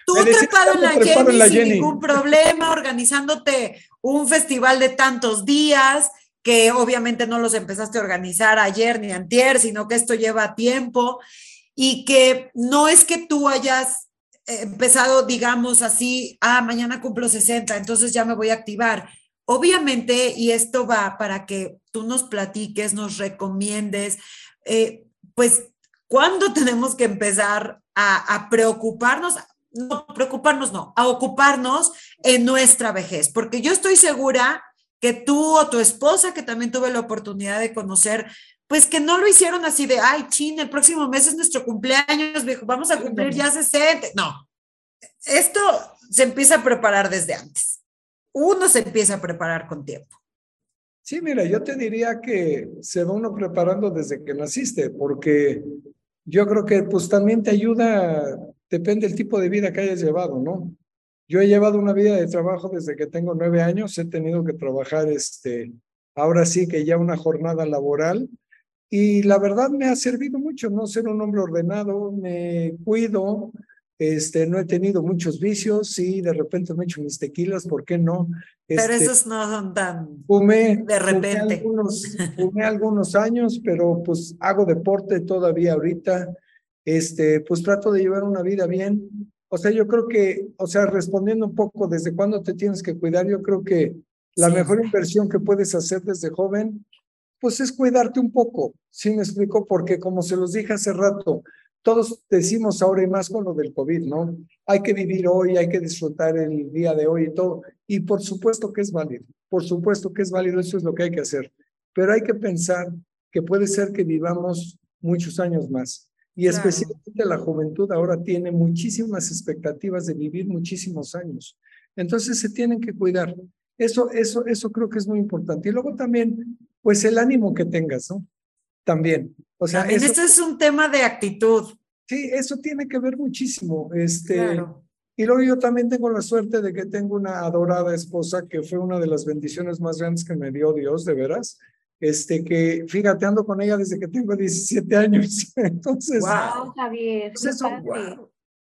tú trepado en la Jenny sin ningún problema, organizándote un festival de tantos días, que obviamente no los empezaste a organizar ayer ni antier, sino que esto lleva tiempo y que no es que tú hayas empezado, digamos así, ah, mañana cumplo 60, entonces ya me voy a activar. Obviamente, y esto va para que tú nos platiques, nos recomiendes, eh, pues, ¿cuándo tenemos que empezar a, a preocuparnos? No, preocuparnos no, a ocuparnos en nuestra vejez, porque yo estoy segura que tú o tu esposa, que también tuve la oportunidad de conocer, pues que no lo hicieron así de, ay, chin, el próximo mes es nuestro cumpleaños, vamos a cumplir ya 60. No, esto se empieza a preparar desde antes. Uno se empieza a preparar con tiempo. Sí, mira, yo te diría que se va uno preparando desde que naciste, porque yo creo que pues también te ayuda, depende del tipo de vida que hayas llevado, ¿no? Yo he llevado una vida de trabajo desde que tengo nueve años, he tenido que trabajar, este, ahora sí que ya una jornada laboral, y la verdad me ha servido mucho, ¿no? Ser un hombre ordenado, me cuido, este, no he tenido muchos vicios, sí, de repente me he hecho mis tequilas, ¿por qué no? pero este, esos no son tan fumé, de repente. Fumé algunos, [LAUGHS] fumé algunos años, pero pues hago deporte todavía ahorita, este, pues trato de llevar una vida bien. O sea, yo creo que, o sea, respondiendo un poco desde cuándo te tienes que cuidar, yo creo que la sí. mejor inversión que puedes hacer desde joven, pues es cuidarte un poco. ¿Sí me explico? Porque como se los dije hace rato, todos decimos ahora y más con lo del COVID, ¿no? Hay que vivir hoy, hay que disfrutar el día de hoy y todo. Y por supuesto que es válido, por supuesto que es válido, eso es lo que hay que hacer. Pero hay que pensar que puede ser que vivamos muchos años más. Y claro. especialmente la juventud ahora tiene muchísimas expectativas de vivir muchísimos años. Entonces se tienen que cuidar. Eso, eso, eso creo que es muy importante. Y luego también, pues el ánimo que tengas, ¿no? También. O sea, También eso, esto es un tema de actitud. Sí, eso tiene que ver muchísimo. Este, claro. Y luego yo también tengo la suerte de que tengo una adorada esposa que fue una de las bendiciones más grandes que me dio Dios, de veras. Este, que fíjate, ando con ella desde que tengo 17 años. [LAUGHS] Entonces, wow, Javier. Pues eso, wow.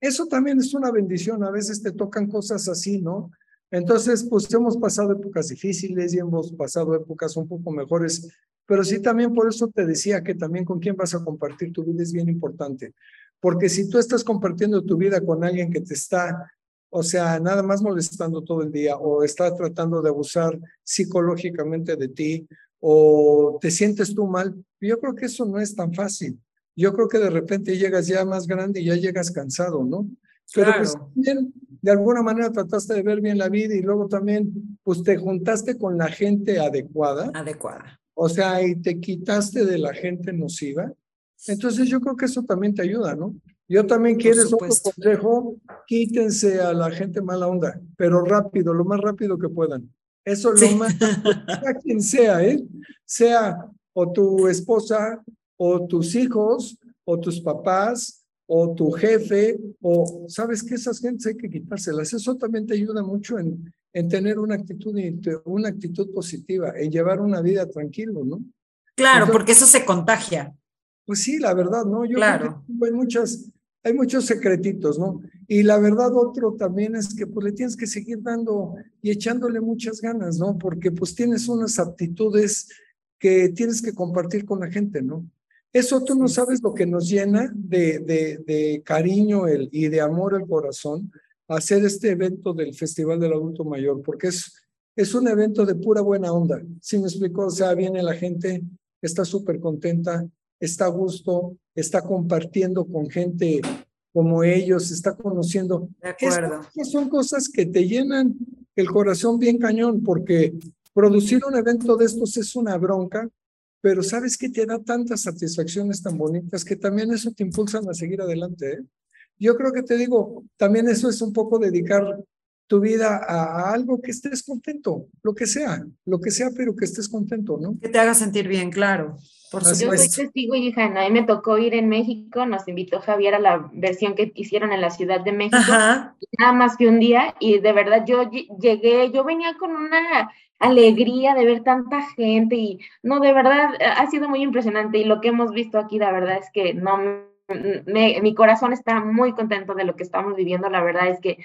eso también es una bendición. A veces te tocan cosas así, ¿no? Entonces, pues hemos pasado épocas difíciles y hemos pasado épocas un poco mejores, pero sí también por eso te decía que también con quién vas a compartir tu vida es bien importante, porque si tú estás compartiendo tu vida con alguien que te está, o sea, nada más molestando todo el día o está tratando de abusar psicológicamente de ti o te sientes tú mal, yo creo que eso no es tan fácil. Yo creo que de repente llegas ya más grande y ya llegas cansado, ¿no? Pero claro. pues también, de alguna manera trataste de ver bien la vida y luego también, pues te juntaste con la gente adecuada. Adecuada. O sea, y te quitaste de la gente nociva. Entonces yo creo que eso también te ayuda, ¿no? Yo también quiero otro consejo, quítense a la gente mala onda, pero rápido, lo más rápido que puedan. Eso sí. lo más, sea quien sea, ¿eh? Sea o tu esposa, o tus hijos, o tus papás, o tu jefe, o sabes que esas gentes hay que quitárselas. Eso también te ayuda mucho en, en tener una actitud, una actitud positiva, en llevar una vida tranquilo, ¿no? Claro, Entonces, porque eso se contagia. Pues sí, la verdad, ¿no? Yo claro. hay muchas, hay muchos secretitos, ¿no? Y la verdad otro también es que pues le tienes que seguir dando y echándole muchas ganas, ¿no? Porque pues tienes unas aptitudes que tienes que compartir con la gente, ¿no? Eso tú no sabes lo que nos llena de, de, de cariño el, y de amor el corazón hacer este evento del Festival del Adulto Mayor, porque es, es un evento de pura buena onda. ¿Sí me explico? O sea, viene la gente, está súper contenta, está a gusto, está compartiendo con gente como ellos, está conociendo. De acuerdo. Es, son cosas que te llenan el corazón bien cañón, porque producir un evento de estos es una bronca, pero sabes que te da tantas satisfacciones tan bonitas que también eso te impulsan a seguir adelante. ¿eh? Yo creo que te digo, también eso es un poco dedicar tu vida a, a, algo que estés contento, lo que sea, lo que sea, pero que estés contento, ¿no? Que te haga sentir bien, claro. Por supuesto. Yo soy testigo, hija, a mí me tocó ir en México, nos invitó Javier a la versión que hicieron en la Ciudad de México, Ajá. nada más que un día, y de verdad yo llegué, yo venía con una alegría de ver tanta gente y no, de verdad, ha sido muy impresionante y lo que hemos visto aquí, la verdad es que no, mi corazón está muy contento de lo que estamos viviendo, la verdad es que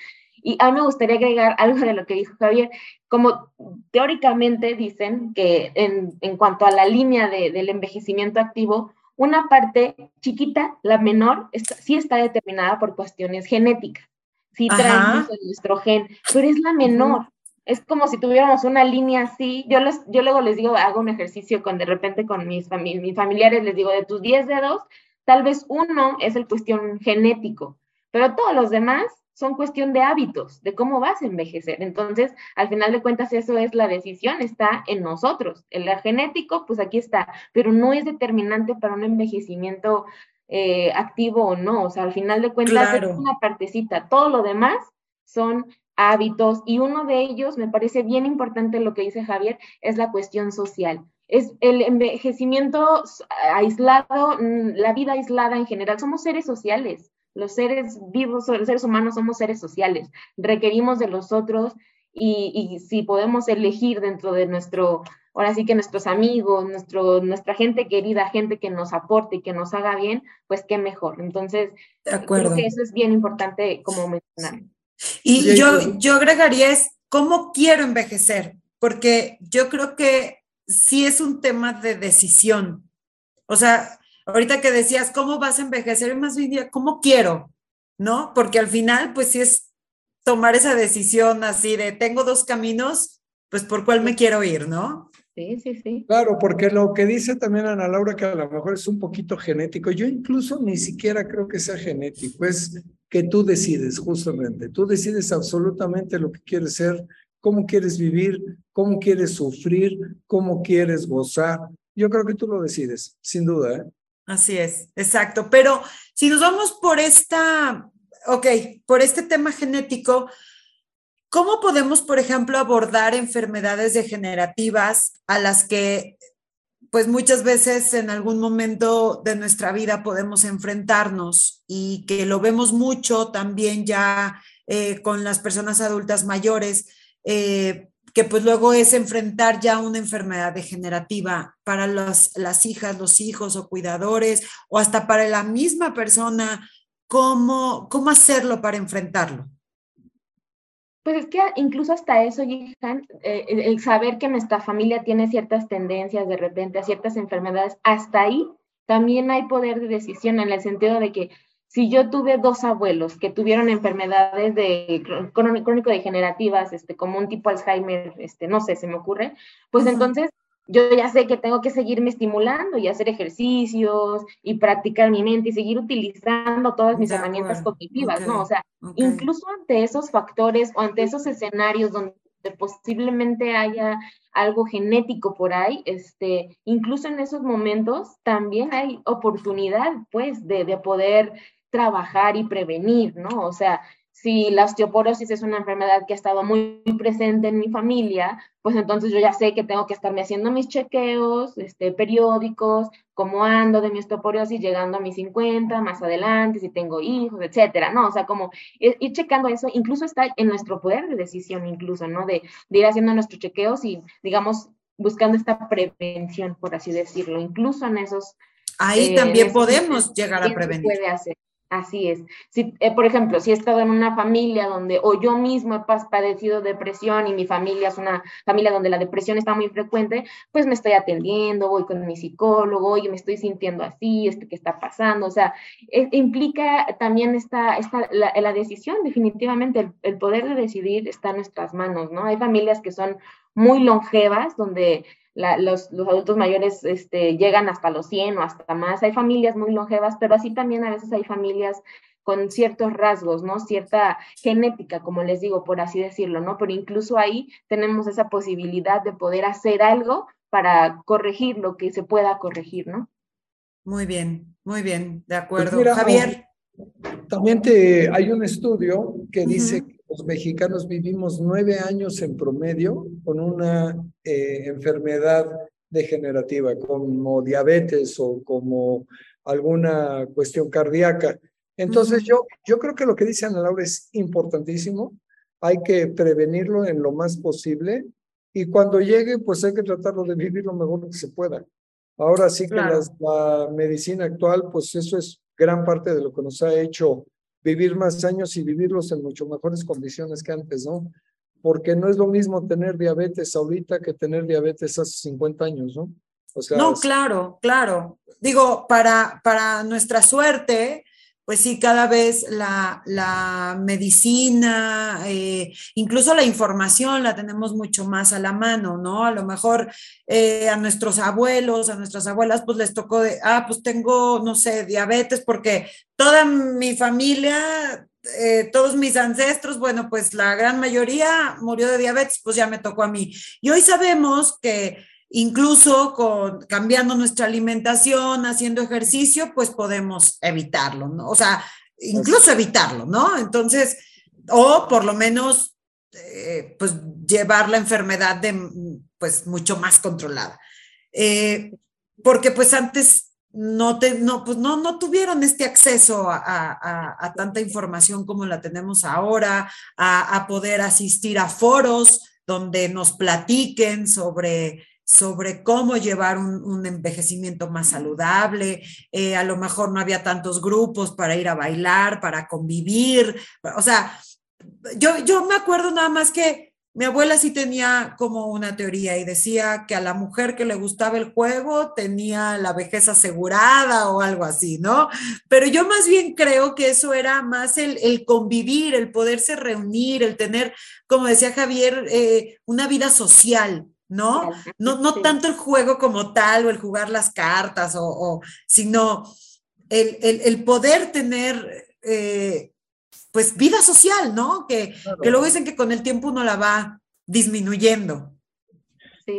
y a mí me gustaría agregar [LAUGHS] algo de lo que dijo Javier. Como teóricamente dicen que en, en cuanto a la línea de, del envejecimiento activo, una parte chiquita, la menor, sí está determinada por cuestiones genéticas. Sí trae nuestro gen, pero es la menor. Es como si tuviéramos una línea así. Yo, les, yo luego les digo, hago un ejercicio con de repente con mis, mis familiares, les digo, de tus 10 dedos, tal vez uno es el cuestión genético, pero todos los demás son cuestión de hábitos, de cómo vas a envejecer. Entonces, al final de cuentas, eso es la decisión, está en nosotros. El genético, pues aquí está, pero no es determinante para un envejecimiento eh, activo o no. O sea, al final de cuentas es una partecita. Todo lo demás son hábitos y uno de ellos, me parece bien importante lo que dice Javier, es la cuestión social. Es el envejecimiento aislado, la vida aislada en general. Somos seres sociales. Los seres vivos, los seres humanos somos seres sociales, requerimos de los otros y, si podemos elegir dentro de nuestro, ahora sí que nuestros amigos, nuestro, nuestra gente querida, gente que nos aporte y que nos haga bien, pues qué mejor. Entonces, creo que eso es bien importante como mencionar. Y yo, yo agregaría es, ¿cómo quiero envejecer? Porque yo creo que sí es un tema de decisión. O sea, ahorita que decías, ¿cómo vas a envejecer? más bien, ¿cómo quiero? ¿No? Porque al final, pues sí es tomar esa decisión así de, tengo dos caminos, pues por cuál me quiero ir, ¿no? Sí, sí, sí. Claro, porque lo que dice también Ana Laura, que a lo mejor es un poquito genético, yo incluso ni siquiera creo que sea genético, es que tú decides justamente, tú decides absolutamente lo que quieres ser, cómo quieres vivir, cómo quieres sufrir, cómo quieres gozar. Yo creo que tú lo decides, sin duda. ¿eh? Así es, exacto. Pero si nos vamos por esta, ok, por este tema genético, ¿cómo podemos, por ejemplo, abordar enfermedades degenerativas a las que, pues muchas veces en algún momento de nuestra vida podemos enfrentarnos y que lo vemos mucho también ya eh, con las personas adultas mayores? Eh, que pues luego es enfrentar ya una enfermedad degenerativa para las, las hijas, los hijos o cuidadores, o hasta para la misma persona, ¿cómo, cómo hacerlo para enfrentarlo? Pues es que incluso hasta eso, Jihan, eh, el, saber que nuestra familia tiene ciertas tendencias de repente a ciertas enfermedades, hasta ahí también hay poder de decisión en el sentido de que si yo tuve dos abuelos que tuvieron enfermedades de crónico-degenerativas, este, como un tipo Alzheimer, este, no sé, se me ocurre, pues entonces yo ya sé que tengo que seguirme estimulando y hacer ejercicios y practicar mi mente y seguir utilizando todas mis herramientas cognitivas, ¿no? O sea, incluso ante esos factores o ante esos escenarios donde posiblemente haya algo genético por ahí, este, incluso en esos momentos también hay oportunidad, pues, de, de poder trabajar y prevenir, ¿no? O sea, si la osteoporosis es una enfermedad que ha estado muy, presente en mi familia, pues entonces yo ya sé que tengo que estarme haciendo mis chequeos este, periódicos, cómo ando de mi osteoporosis llegando a mis 50, más adelante, si tengo hijos, etcétera, ¿no? O sea, como ir, checando eso, incluso está en nuestro poder de decisión, incluso, ¿no? De, de ir haciendo nuestros chequeos y, digamos, buscando esta prevención, por así decirlo, incluso en esos... Ahí también podemos llegar a prevenir. Puede hacer. Así es. Si, eh, por ejemplo, si he estado en una familia donde, o yo mismo he padecido depresión y mi familia es una familia donde la depresión está muy frecuente, pues me estoy atendiendo, voy con mi psicólogo, y me estoy sintiendo así, esto que está pasando. O sea, e, implica también esta, esta la, decisión, definitivamente, el poder de decidir está en nuestras manos, ¿no? Hay familias que son muy longevas, donde los, adultos mayores este, llegan hasta los 100 o hasta más. Hay familias muy longevas, pero así también a veces hay familias con ciertos rasgos, ¿no? Cierta genética, como les digo, por así decirlo, ¿no? Pero incluso ahí tenemos esa posibilidad de poder hacer algo para corregir lo que se pueda corregir, ¿no? Muy bien, muy bien, de pues acuerdo. Javier. También te, hay un estudio que dice que los mexicanos vivimos nueve años en promedio con una eh, enfermedad degenerativa, como diabetes o como alguna cuestión cardíaca. Entonces, yo, yo creo que lo que dice Ana Laura es importantísimo. Hay que prevenirlo en lo más posible y cuando llegue, pues hay que tratarlo de vivir lo mejor que se pueda. Ahora sí que la medicina actual, pues eso es gran parte de lo que nos ha hecho vivir más años y vivirlos en mucho mejores condiciones que antes, ¿no? Porque no es lo mismo tener diabetes ahorita que tener diabetes hace 50 años, ¿no? O sea, no, claro, claro. Digo, para, para nuestra suerte, pues sí, cada vez la, la medicina, eh, incluso la información la tenemos mucho más a la mano, ¿no? A lo mejor eh, a nuestros abuelos, a nuestras abuelas, pues les tocó de, ah, pues tengo, no sé, diabetes, porque toda mi familia, eh, todos mis ancestros, bueno, pues la gran mayoría murió de diabetes, pues ya me tocó a mí. Y hoy sabemos que incluso con, cambiando nuestra alimentación, haciendo ejercicio, pues podemos evitarlo, ¿no? O sea, incluso evitarlo, ¿no? Entonces, o por lo menos, eh, pues llevar la enfermedad de, pues mucho más controlada. Eh, porque pues antes no, te, no, pues no, no tuvieron este acceso a, a, a tanta información como la tenemos ahora, a, poder asistir a foros donde nos platiquen sobre sobre cómo llevar un, envejecimiento más saludable, eh, a lo mejor no había tantos grupos para ir a bailar, para convivir, o sea, yo, yo me acuerdo nada más que mi abuela sí tenía como una teoría y decía que a la mujer que le gustaba el juego tenía la vejez asegurada o algo así, ¿no? Pero yo más bien creo que eso era más el, el convivir, el poderse reunir, el tener, como decía Javier, eh, una vida social, ¿no? No, no tanto el juego como tal o el jugar las cartas, o, sino el, poder tener, eh, pues, vida social, ¿no? Que, que, luego dicen que con el tiempo uno la va disminuyendo.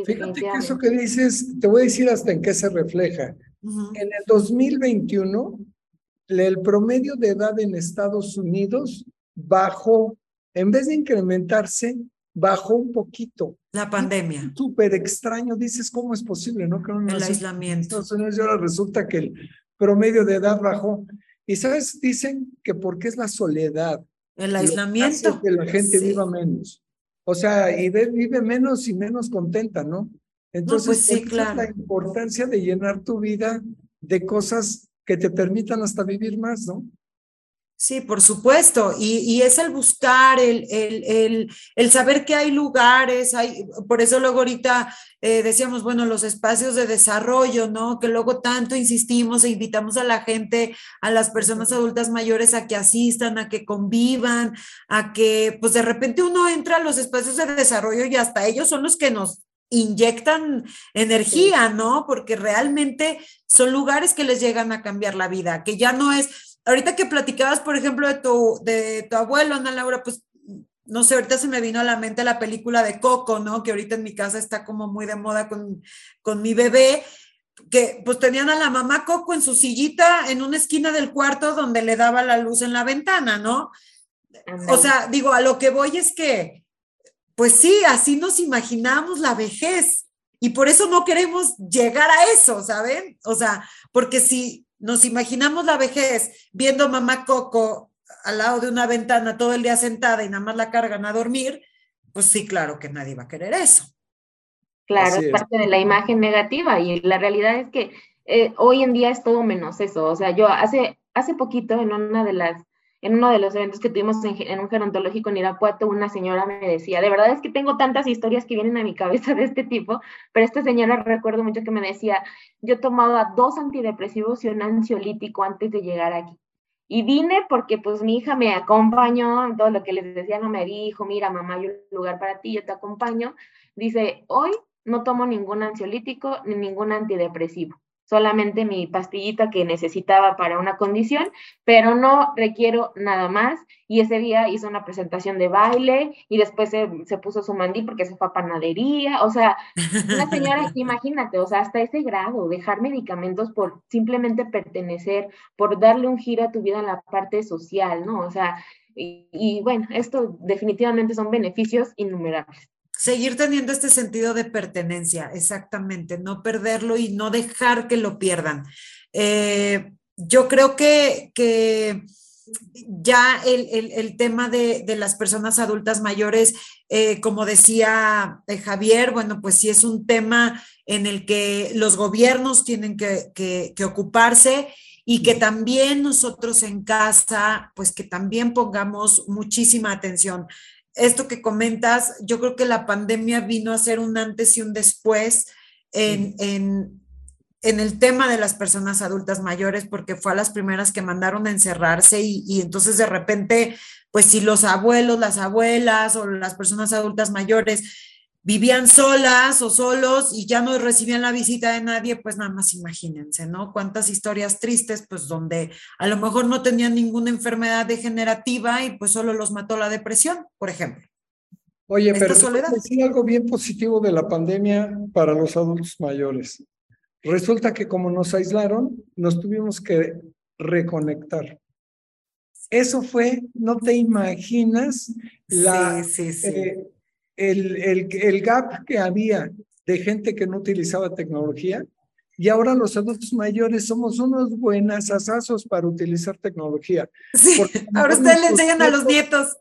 Fíjate que eso que dices, te voy a decir hasta en qué se refleja. En el 2021, el promedio de edad en Estados Unidos bajó, en vez de incrementarse, bajó un poquito. La pandemia. Súper extraño, dices, ¿cómo es posible? ¿no? Que el aislamiento. Entonces, ahora resulta que el promedio de edad bajó. Y sabes, dicen que porque es la soledad. El aislamiento. Que la gente viva menos. O sea, y vive menos y menos contenta, ¿no? Entonces, pues sí, claro. la importancia de llenar tu vida de cosas que te permitan hasta vivir más, ¿no? Sí, por supuesto. Y, es el buscar, el, el, el, saber que hay lugares, hay, por eso luego ahorita eh, decíamos, bueno, los espacios de desarrollo, ¿no? Que luego tanto insistimos e invitamos a la gente, a las personas adultas mayores a que asistan, a que convivan, a que, pues de repente uno entra a los espacios de desarrollo y hasta ellos son los que nos inyectan energía, ¿no? Porque realmente son lugares que les llegan a cambiar la vida, que ya no es ahorita que platicabas, por ejemplo, de tu, de tu abuelo, Ana Laura, pues no sé, ahorita se me vino a la mente la película de Coco, ¿no? Que ahorita en mi casa está como muy de moda con, con mi bebé, que pues tenían a la mamá Coco en su sillita en una esquina del cuarto donde le daba la luz en la ventana, ¿no? O sea, digo, a lo que voy es que, pues sí, así nos imaginamos la vejez y por eso no queremos llegar a eso, ¿saben? O sea, porque si nos imaginamos la vejez viendo mamá Coco al lado de una ventana todo el día sentada y nada más la cargan a dormir, pues sí, claro que nadie va a querer eso. Claro, es, parte de la imagen negativa y la realidad es que eh, hoy en día es todo menos eso. O sea, yo hace, hace poquito en una de las en uno de los eventos que tuvimos en, un gerontológico en Irapuato, una señora me decía, de verdad es que tengo tantas historias que vienen a mi cabeza de este tipo, pero esta señora recuerdo mucho que me decía, yo tomaba dos antidepresivos y un ansiolítico antes de llegar aquí. Y vine porque pues mi hija me acompañó, todo lo que les decía no me dijo, mira mamá, hay un lugar para ti, yo te acompaño. Dice, hoy no tomo ningún ansiolítico ni ningún antidepresivo solamente mi pastillita que necesitaba para una condición, pero no requiero nada más. Y ese día hizo una presentación de baile y después se, puso su mandí porque se fue a panadería. O sea, una señora, [LAUGHS] imagínate, o sea, hasta ese grado, dejar medicamentos por simplemente pertenecer, por darle un giro a tu vida en la parte social, ¿no? O sea, y, y bueno, esto definitivamente son beneficios innumerables. Seguir teniendo este sentido de pertenencia, exactamente, no perderlo y no dejar que lo pierdan. Eh, yo creo que, que ya el, tema de, las personas adultas mayores, eh, como decía eh, Javier, bueno, pues sí es un tema en el que los gobiernos tienen que, ocuparse y que también nosotros en casa, pues que también pongamos muchísima atención. Esto que comentas, yo creo que la pandemia vino a ser un antes y un después en, en el tema de las personas adultas mayores, porque fue a las primeras que mandaron a encerrarse y, entonces de repente, pues si los abuelos, las abuelas o las personas adultas mayores vivían solas o solos y ya no recibían la visita de nadie, pues nada más imagínense, ¿no? Cuántas historias tristes, pues donde a lo mejor no tenían ninguna enfermedad degenerativa y pues solo los mató la depresión, por ejemplo. Oye, pero decir algo bien positivo de la pandemia para los adultos mayores. Resulta que como nos aislaron, nos tuvimos que reconectar. Eso fue, no te imaginas la, eh, el, el, el gap que había de gente que no utilizaba tecnología y ahora los adultos mayores somos unos buenas asazos para utilizar tecnología. Sí, [LAUGHS] ahora ustedes le enseñan a los nietos.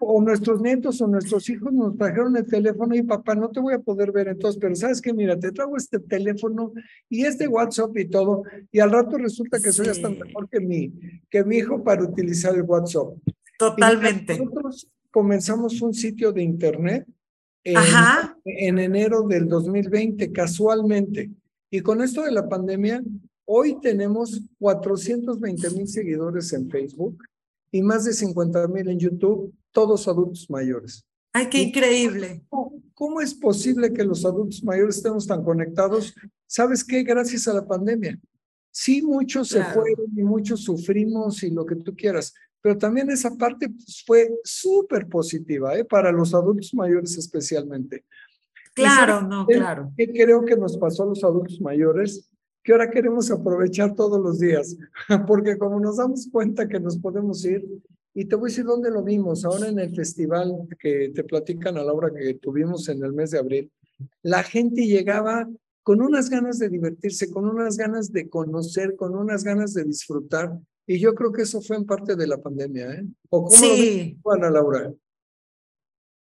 o nuestros nietos o nuestros hijos nos trajeron el teléfono y papá, no te voy a poder ver entonces, pero sabes que mira, te traigo este teléfono y este WhatsApp y todo, y al rato resulta que soy hasta mejor que mi, que mi hijo para utilizar el WhatsApp. Totalmente. nosotros comenzamos un sitio de internet en, en enero del 2020, casualmente. Y con esto de la pandemia, hoy tenemos 420 mil seguidores en Facebook y más de 50 mil en YouTube, todos adultos mayores. ¡Ay, qué increíble! Cómo, es posible que los adultos mayores estemos tan conectados? ¿Sabes qué? Gracias a la pandemia. Sí, muchos se fueron y muchos sufrimos y lo que tú quieras, pero también esa parte pues, fue súper positiva ¿eh? para los adultos mayores especialmente. Claro, no, claro. ¿Qué creo que nos pasó a los adultos mayores? Que ahora queremos aprovechar todos los días, [LAUGHS] porque como nos damos cuenta que nos podemos ir, y te voy a decir dónde lo vimos, ahora en el festival que te platican a la hora que tuvimos en el mes de abril, la gente llegaba con unas ganas de divertirse, con unas ganas de conocer, con unas ganas de disfrutar. Y yo creo que eso fue en parte de la pandemia, ¿eh? ¿O cómo sí. lo Ana Laura?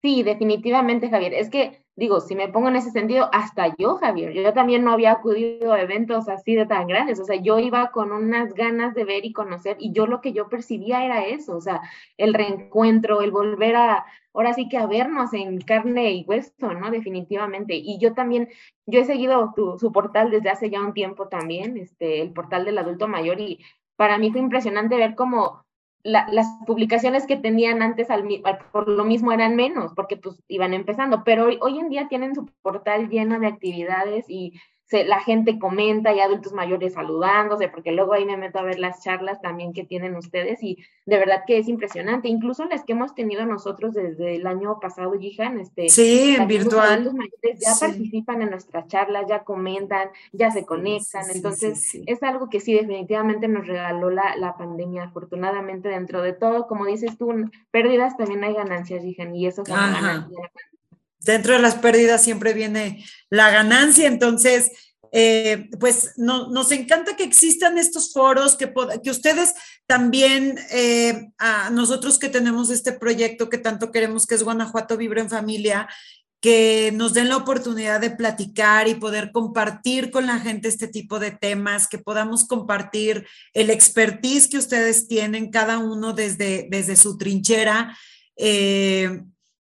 Sí, definitivamente, Javier. Es que, digo, si me pongo en ese sentido, hasta yo, Javier, yo también no había acudido a eventos así de tan grandes. O sea, yo iba con unas ganas de ver y conocer, y yo lo que yo percibía era eso, o sea, el reencuentro, el volver a, ahora sí que a vernos en carne y hueso, ¿no? Definitivamente. Y yo también, yo he seguido tu, su portal desde hace ya un tiempo también, este, el portal del adulto mayor, y para mí fue impresionante ver cómo las publicaciones que tenían antes al, por lo mismo eran menos, porque pues iban empezando, pero hoy, hoy en día tienen su portal lleno de actividades y la gente comenta y adultos mayores saludándose, porque luego ahí me meto a ver las charlas también que tienen ustedes y de verdad que es impresionante, incluso las que hemos tenido nosotros desde el año pasado, Jihan, este, sí, en virtual. mayores ya participan en nuestras charlas, ya comentan, ya se conectan, entonces es algo que sí definitivamente nos regaló la, la pandemia, afortunadamente dentro de todo, como dices tú, pérdidas también hay ganancias, Jihan, y eso es una dentro de las pérdidas siempre viene la ganancia, entonces, eh, pues no, nos encanta que existan estos foros, que, que ustedes también, eh, a nosotros que tenemos este proyecto que tanto queremos, que es Guanajuato Vibra en Familia, que nos den la oportunidad de platicar y poder compartir con la gente este tipo de temas, que podamos compartir el expertise que ustedes tienen, cada uno desde, desde su trinchera. Eh,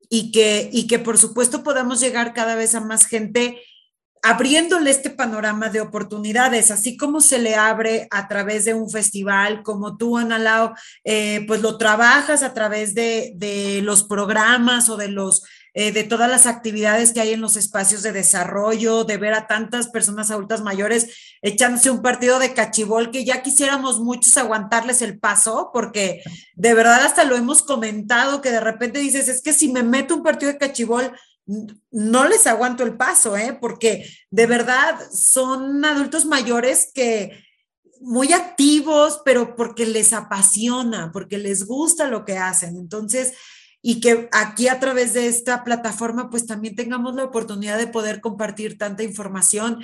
y que, y que por supuesto podamos llegar cada vez a más gente abriéndole este panorama de oportunidades, así como se le abre a través de un festival, como tú, Ana eh, pues lo trabajas a través de, de los programas o de los eh, de todas las actividades que hay en los espacios de desarrollo, de ver a tantas personas adultas mayores echándose un partido de cachibol que ya quisiéramos muchos aguantarles el paso, porque de verdad hasta lo hemos comentado, que de repente dices, es que si me meto un partido de cachibol, no les aguanto el paso, ¿eh? porque de verdad son adultos mayores que muy activos, pero porque les apasiona, porque les gusta lo que hacen. Entonces, y que aquí a través de esta plataforma pues también tengamos la oportunidad de poder compartir tanta información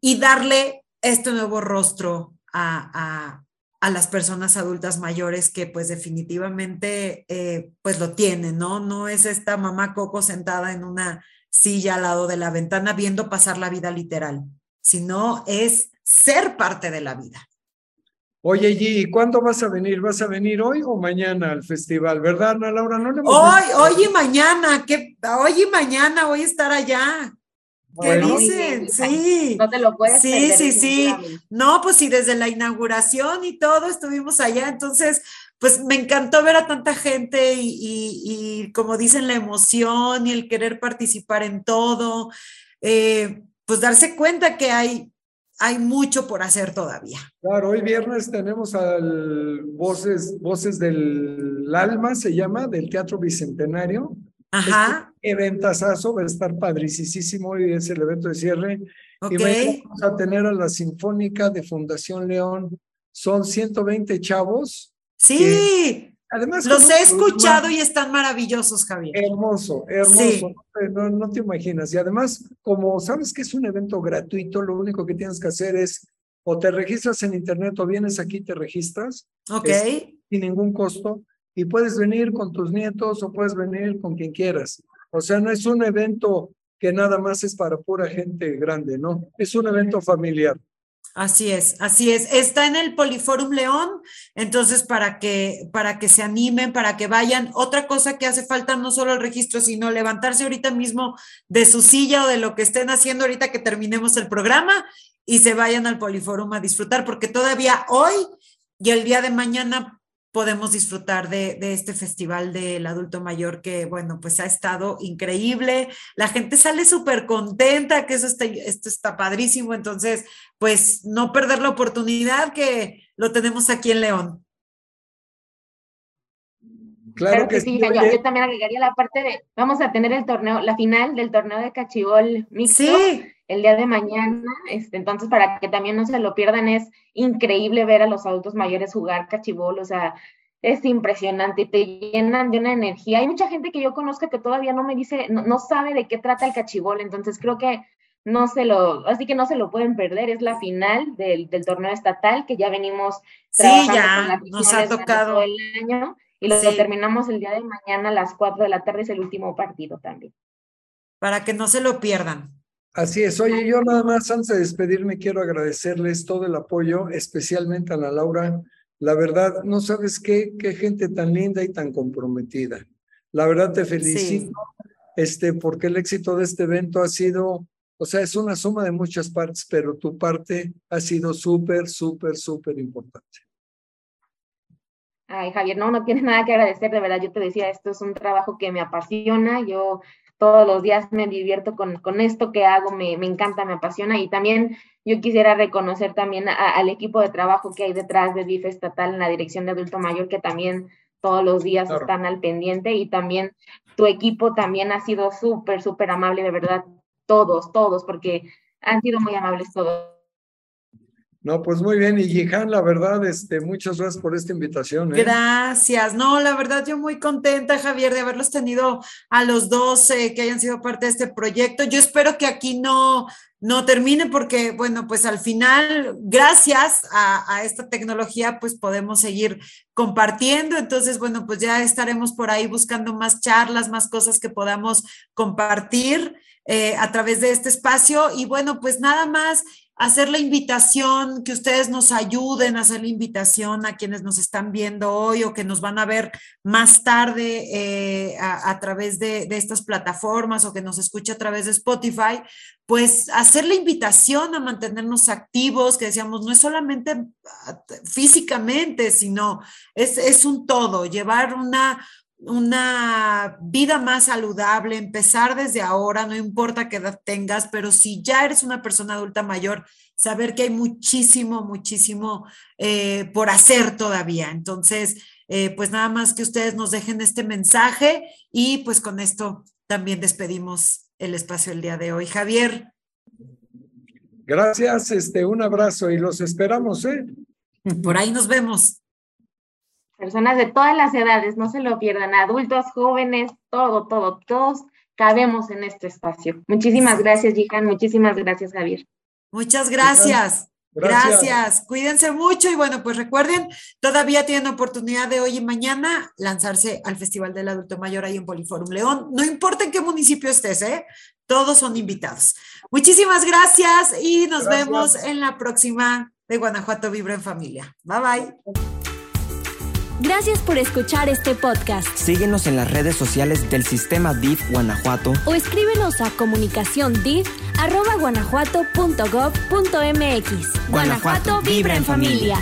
y darle este nuevo rostro a, a las personas adultas mayores que pues definitivamente eh, pues lo tienen, ¿no? No es esta mamá Coco sentada en una silla al lado de la ventana viendo pasar la vida literal, sino es ser parte de la vida. Oye, ¿y cuándo vas a venir? ¿Vas a venir hoy o mañana al festival? ¿Verdad, Ana Laura? No le hoy, hoy y mañana, ¿qué? hoy y mañana voy a estar allá. ¿Qué dicen? Sí. No te lo puedes Sí, sí, sí. No, pues sí, desde la inauguración y todo estuvimos allá. Entonces, pues me encantó ver a tanta gente y, y, como dicen, la emoción y el querer participar en todo. Eh, pues darse cuenta que hay, hay mucho por hacer todavía. Claro, hoy viernes tenemos al Voces, Voces del Alma, se llama, del Teatro Bicentenario. Ajá. Este eventazazo va a estar padricísimo y es el evento de cierre. Y vamos a tener a la Sinfónica de Fundación León. Son 120 chavos. Sí. Además, los he escuchado y están maravillosos, Javier. Hermoso, hermoso. No, no, te imaginas. Y además, como sabes que es un evento gratuito, lo único que tienes que hacer es o te registras en internet o vienes aquí y te registras. Ok. sin ningún costo y puedes venir con tus nietos o puedes venir con quien quieras. O sea, no es un evento que nada más es para pura gente grande, ¿no? Es un evento familiar. Así es, así es. Está en el Poliforum León, entonces para que para que se animen, para que vayan. Otra cosa que hace falta no solo el registro, sino levantarse ahorita mismo de su silla o de lo que estén haciendo ahorita que terminemos el programa y se vayan al Poliforum a disfrutar, porque todavía hoy y el día de mañana podemos disfrutar de, este festival del adulto mayor que, bueno, pues ha estado increíble. La gente sale súper contenta, que eso está, esto está padrísimo. Entonces, pues no perder la oportunidad que lo tenemos aquí en León. Claro, que, sí, yo, también agregaría la parte de, vamos a tener el torneo, la final del torneo de cachibol mixto el día de mañana, este, entonces para que también no se lo pierdan, es increíble ver a los adultos mayores jugar cachibol, o sea, es impresionante, te llenan de una energía. Hay mucha gente que yo conozco que todavía no me dice, no, sabe de qué trata el cachibol, entonces creo que no se lo, así que no se lo pueden perder, es la final del, del torneo estatal que ya venimos sí, ya nos ha tocado. El año y lo, terminamos el día de mañana a las 4 de la tarde, es el último partido también. Para que no se lo pierdan. Así es. Oye, yo nada más antes de despedirme quiero agradecerles todo el apoyo, especialmente a la Laura. La verdad, no sabes qué, qué gente tan linda y tan comprometida. La verdad te felicito, este, porque el éxito de este evento ha sido, o sea, es una suma de muchas partes, pero tu parte ha sido súper, súper, súper importante. Ay, Javier, no, no tienes nada que agradecer, de verdad, yo te decía, esto es un trabajo que me apasiona, yo todos los días me divierto con, con esto que hago, me, me, encanta, me apasiona y también yo quisiera reconocer también al equipo de trabajo que hay detrás de DIF estatal en la dirección de adulto mayor, que también todos los días están al pendiente y también tu equipo también ha sido súper, súper amable, de verdad, todos, todos, porque han sido muy amables todos. No, pues muy bien. Y la verdad, este, muchas gracias por esta invitación. ¿eh? Gracias. No, la verdad, yo muy contenta, Javier, de haberlos tenido a los dos eh, que hayan sido parte de este proyecto. Yo espero que aquí no, no termine porque, bueno, pues al final, gracias a, a, esta tecnología, pues podemos seguir compartiendo. Entonces, bueno, pues ya estaremos por ahí buscando más charlas, más cosas que podamos compartir eh, a través de este espacio. Y bueno, pues nada más hacer la invitación, que ustedes nos ayuden a hacer la invitación a quienes nos están viendo hoy o que nos van a ver más tarde eh, a, través de, estas plataformas o que nos escuche a través de Spotify, pues hacer la invitación a mantenernos activos, que decíamos, no es solamente ah, físicamente, sino es, es un todo, llevar una, una vida más saludable, empezar desde ahora, no importa qué edad tengas, pero si ya eres una persona adulta mayor, saber que hay muchísimo, muchísimo eh, por hacer todavía. Entonces, eh, pues nada más que ustedes nos dejen este mensaje y pues con esto también despedimos el espacio el día de hoy. Javier. Gracias, este, un abrazo y los esperamos, ¿eh? Por ahí nos vemos personas de todas las edades, no se lo pierdan, adultos, jóvenes, todo, todo, todos cabemos en este espacio. Muchísimas gracias, Jihan, muchísimas gracias, Javier. Muchas gracias. Gracias. Cuídense mucho y bueno, pues recuerden, todavía tienen oportunidad de hoy y mañana lanzarse al Festival del Adulto Mayor ahí en Poliforum León. No importa en qué municipio estés, ¿eh? Todos son invitados. Muchísimas gracias y nos vemos en la próxima de Guanajuato Vibra en Familia. Bye bye. Gracias por escuchar este podcast. Síguenos en las redes sociales del Sistema DIF Guanajuato o escríbenos a comunicación guanajuato.gov.mx. Guanajuato vibra en familia.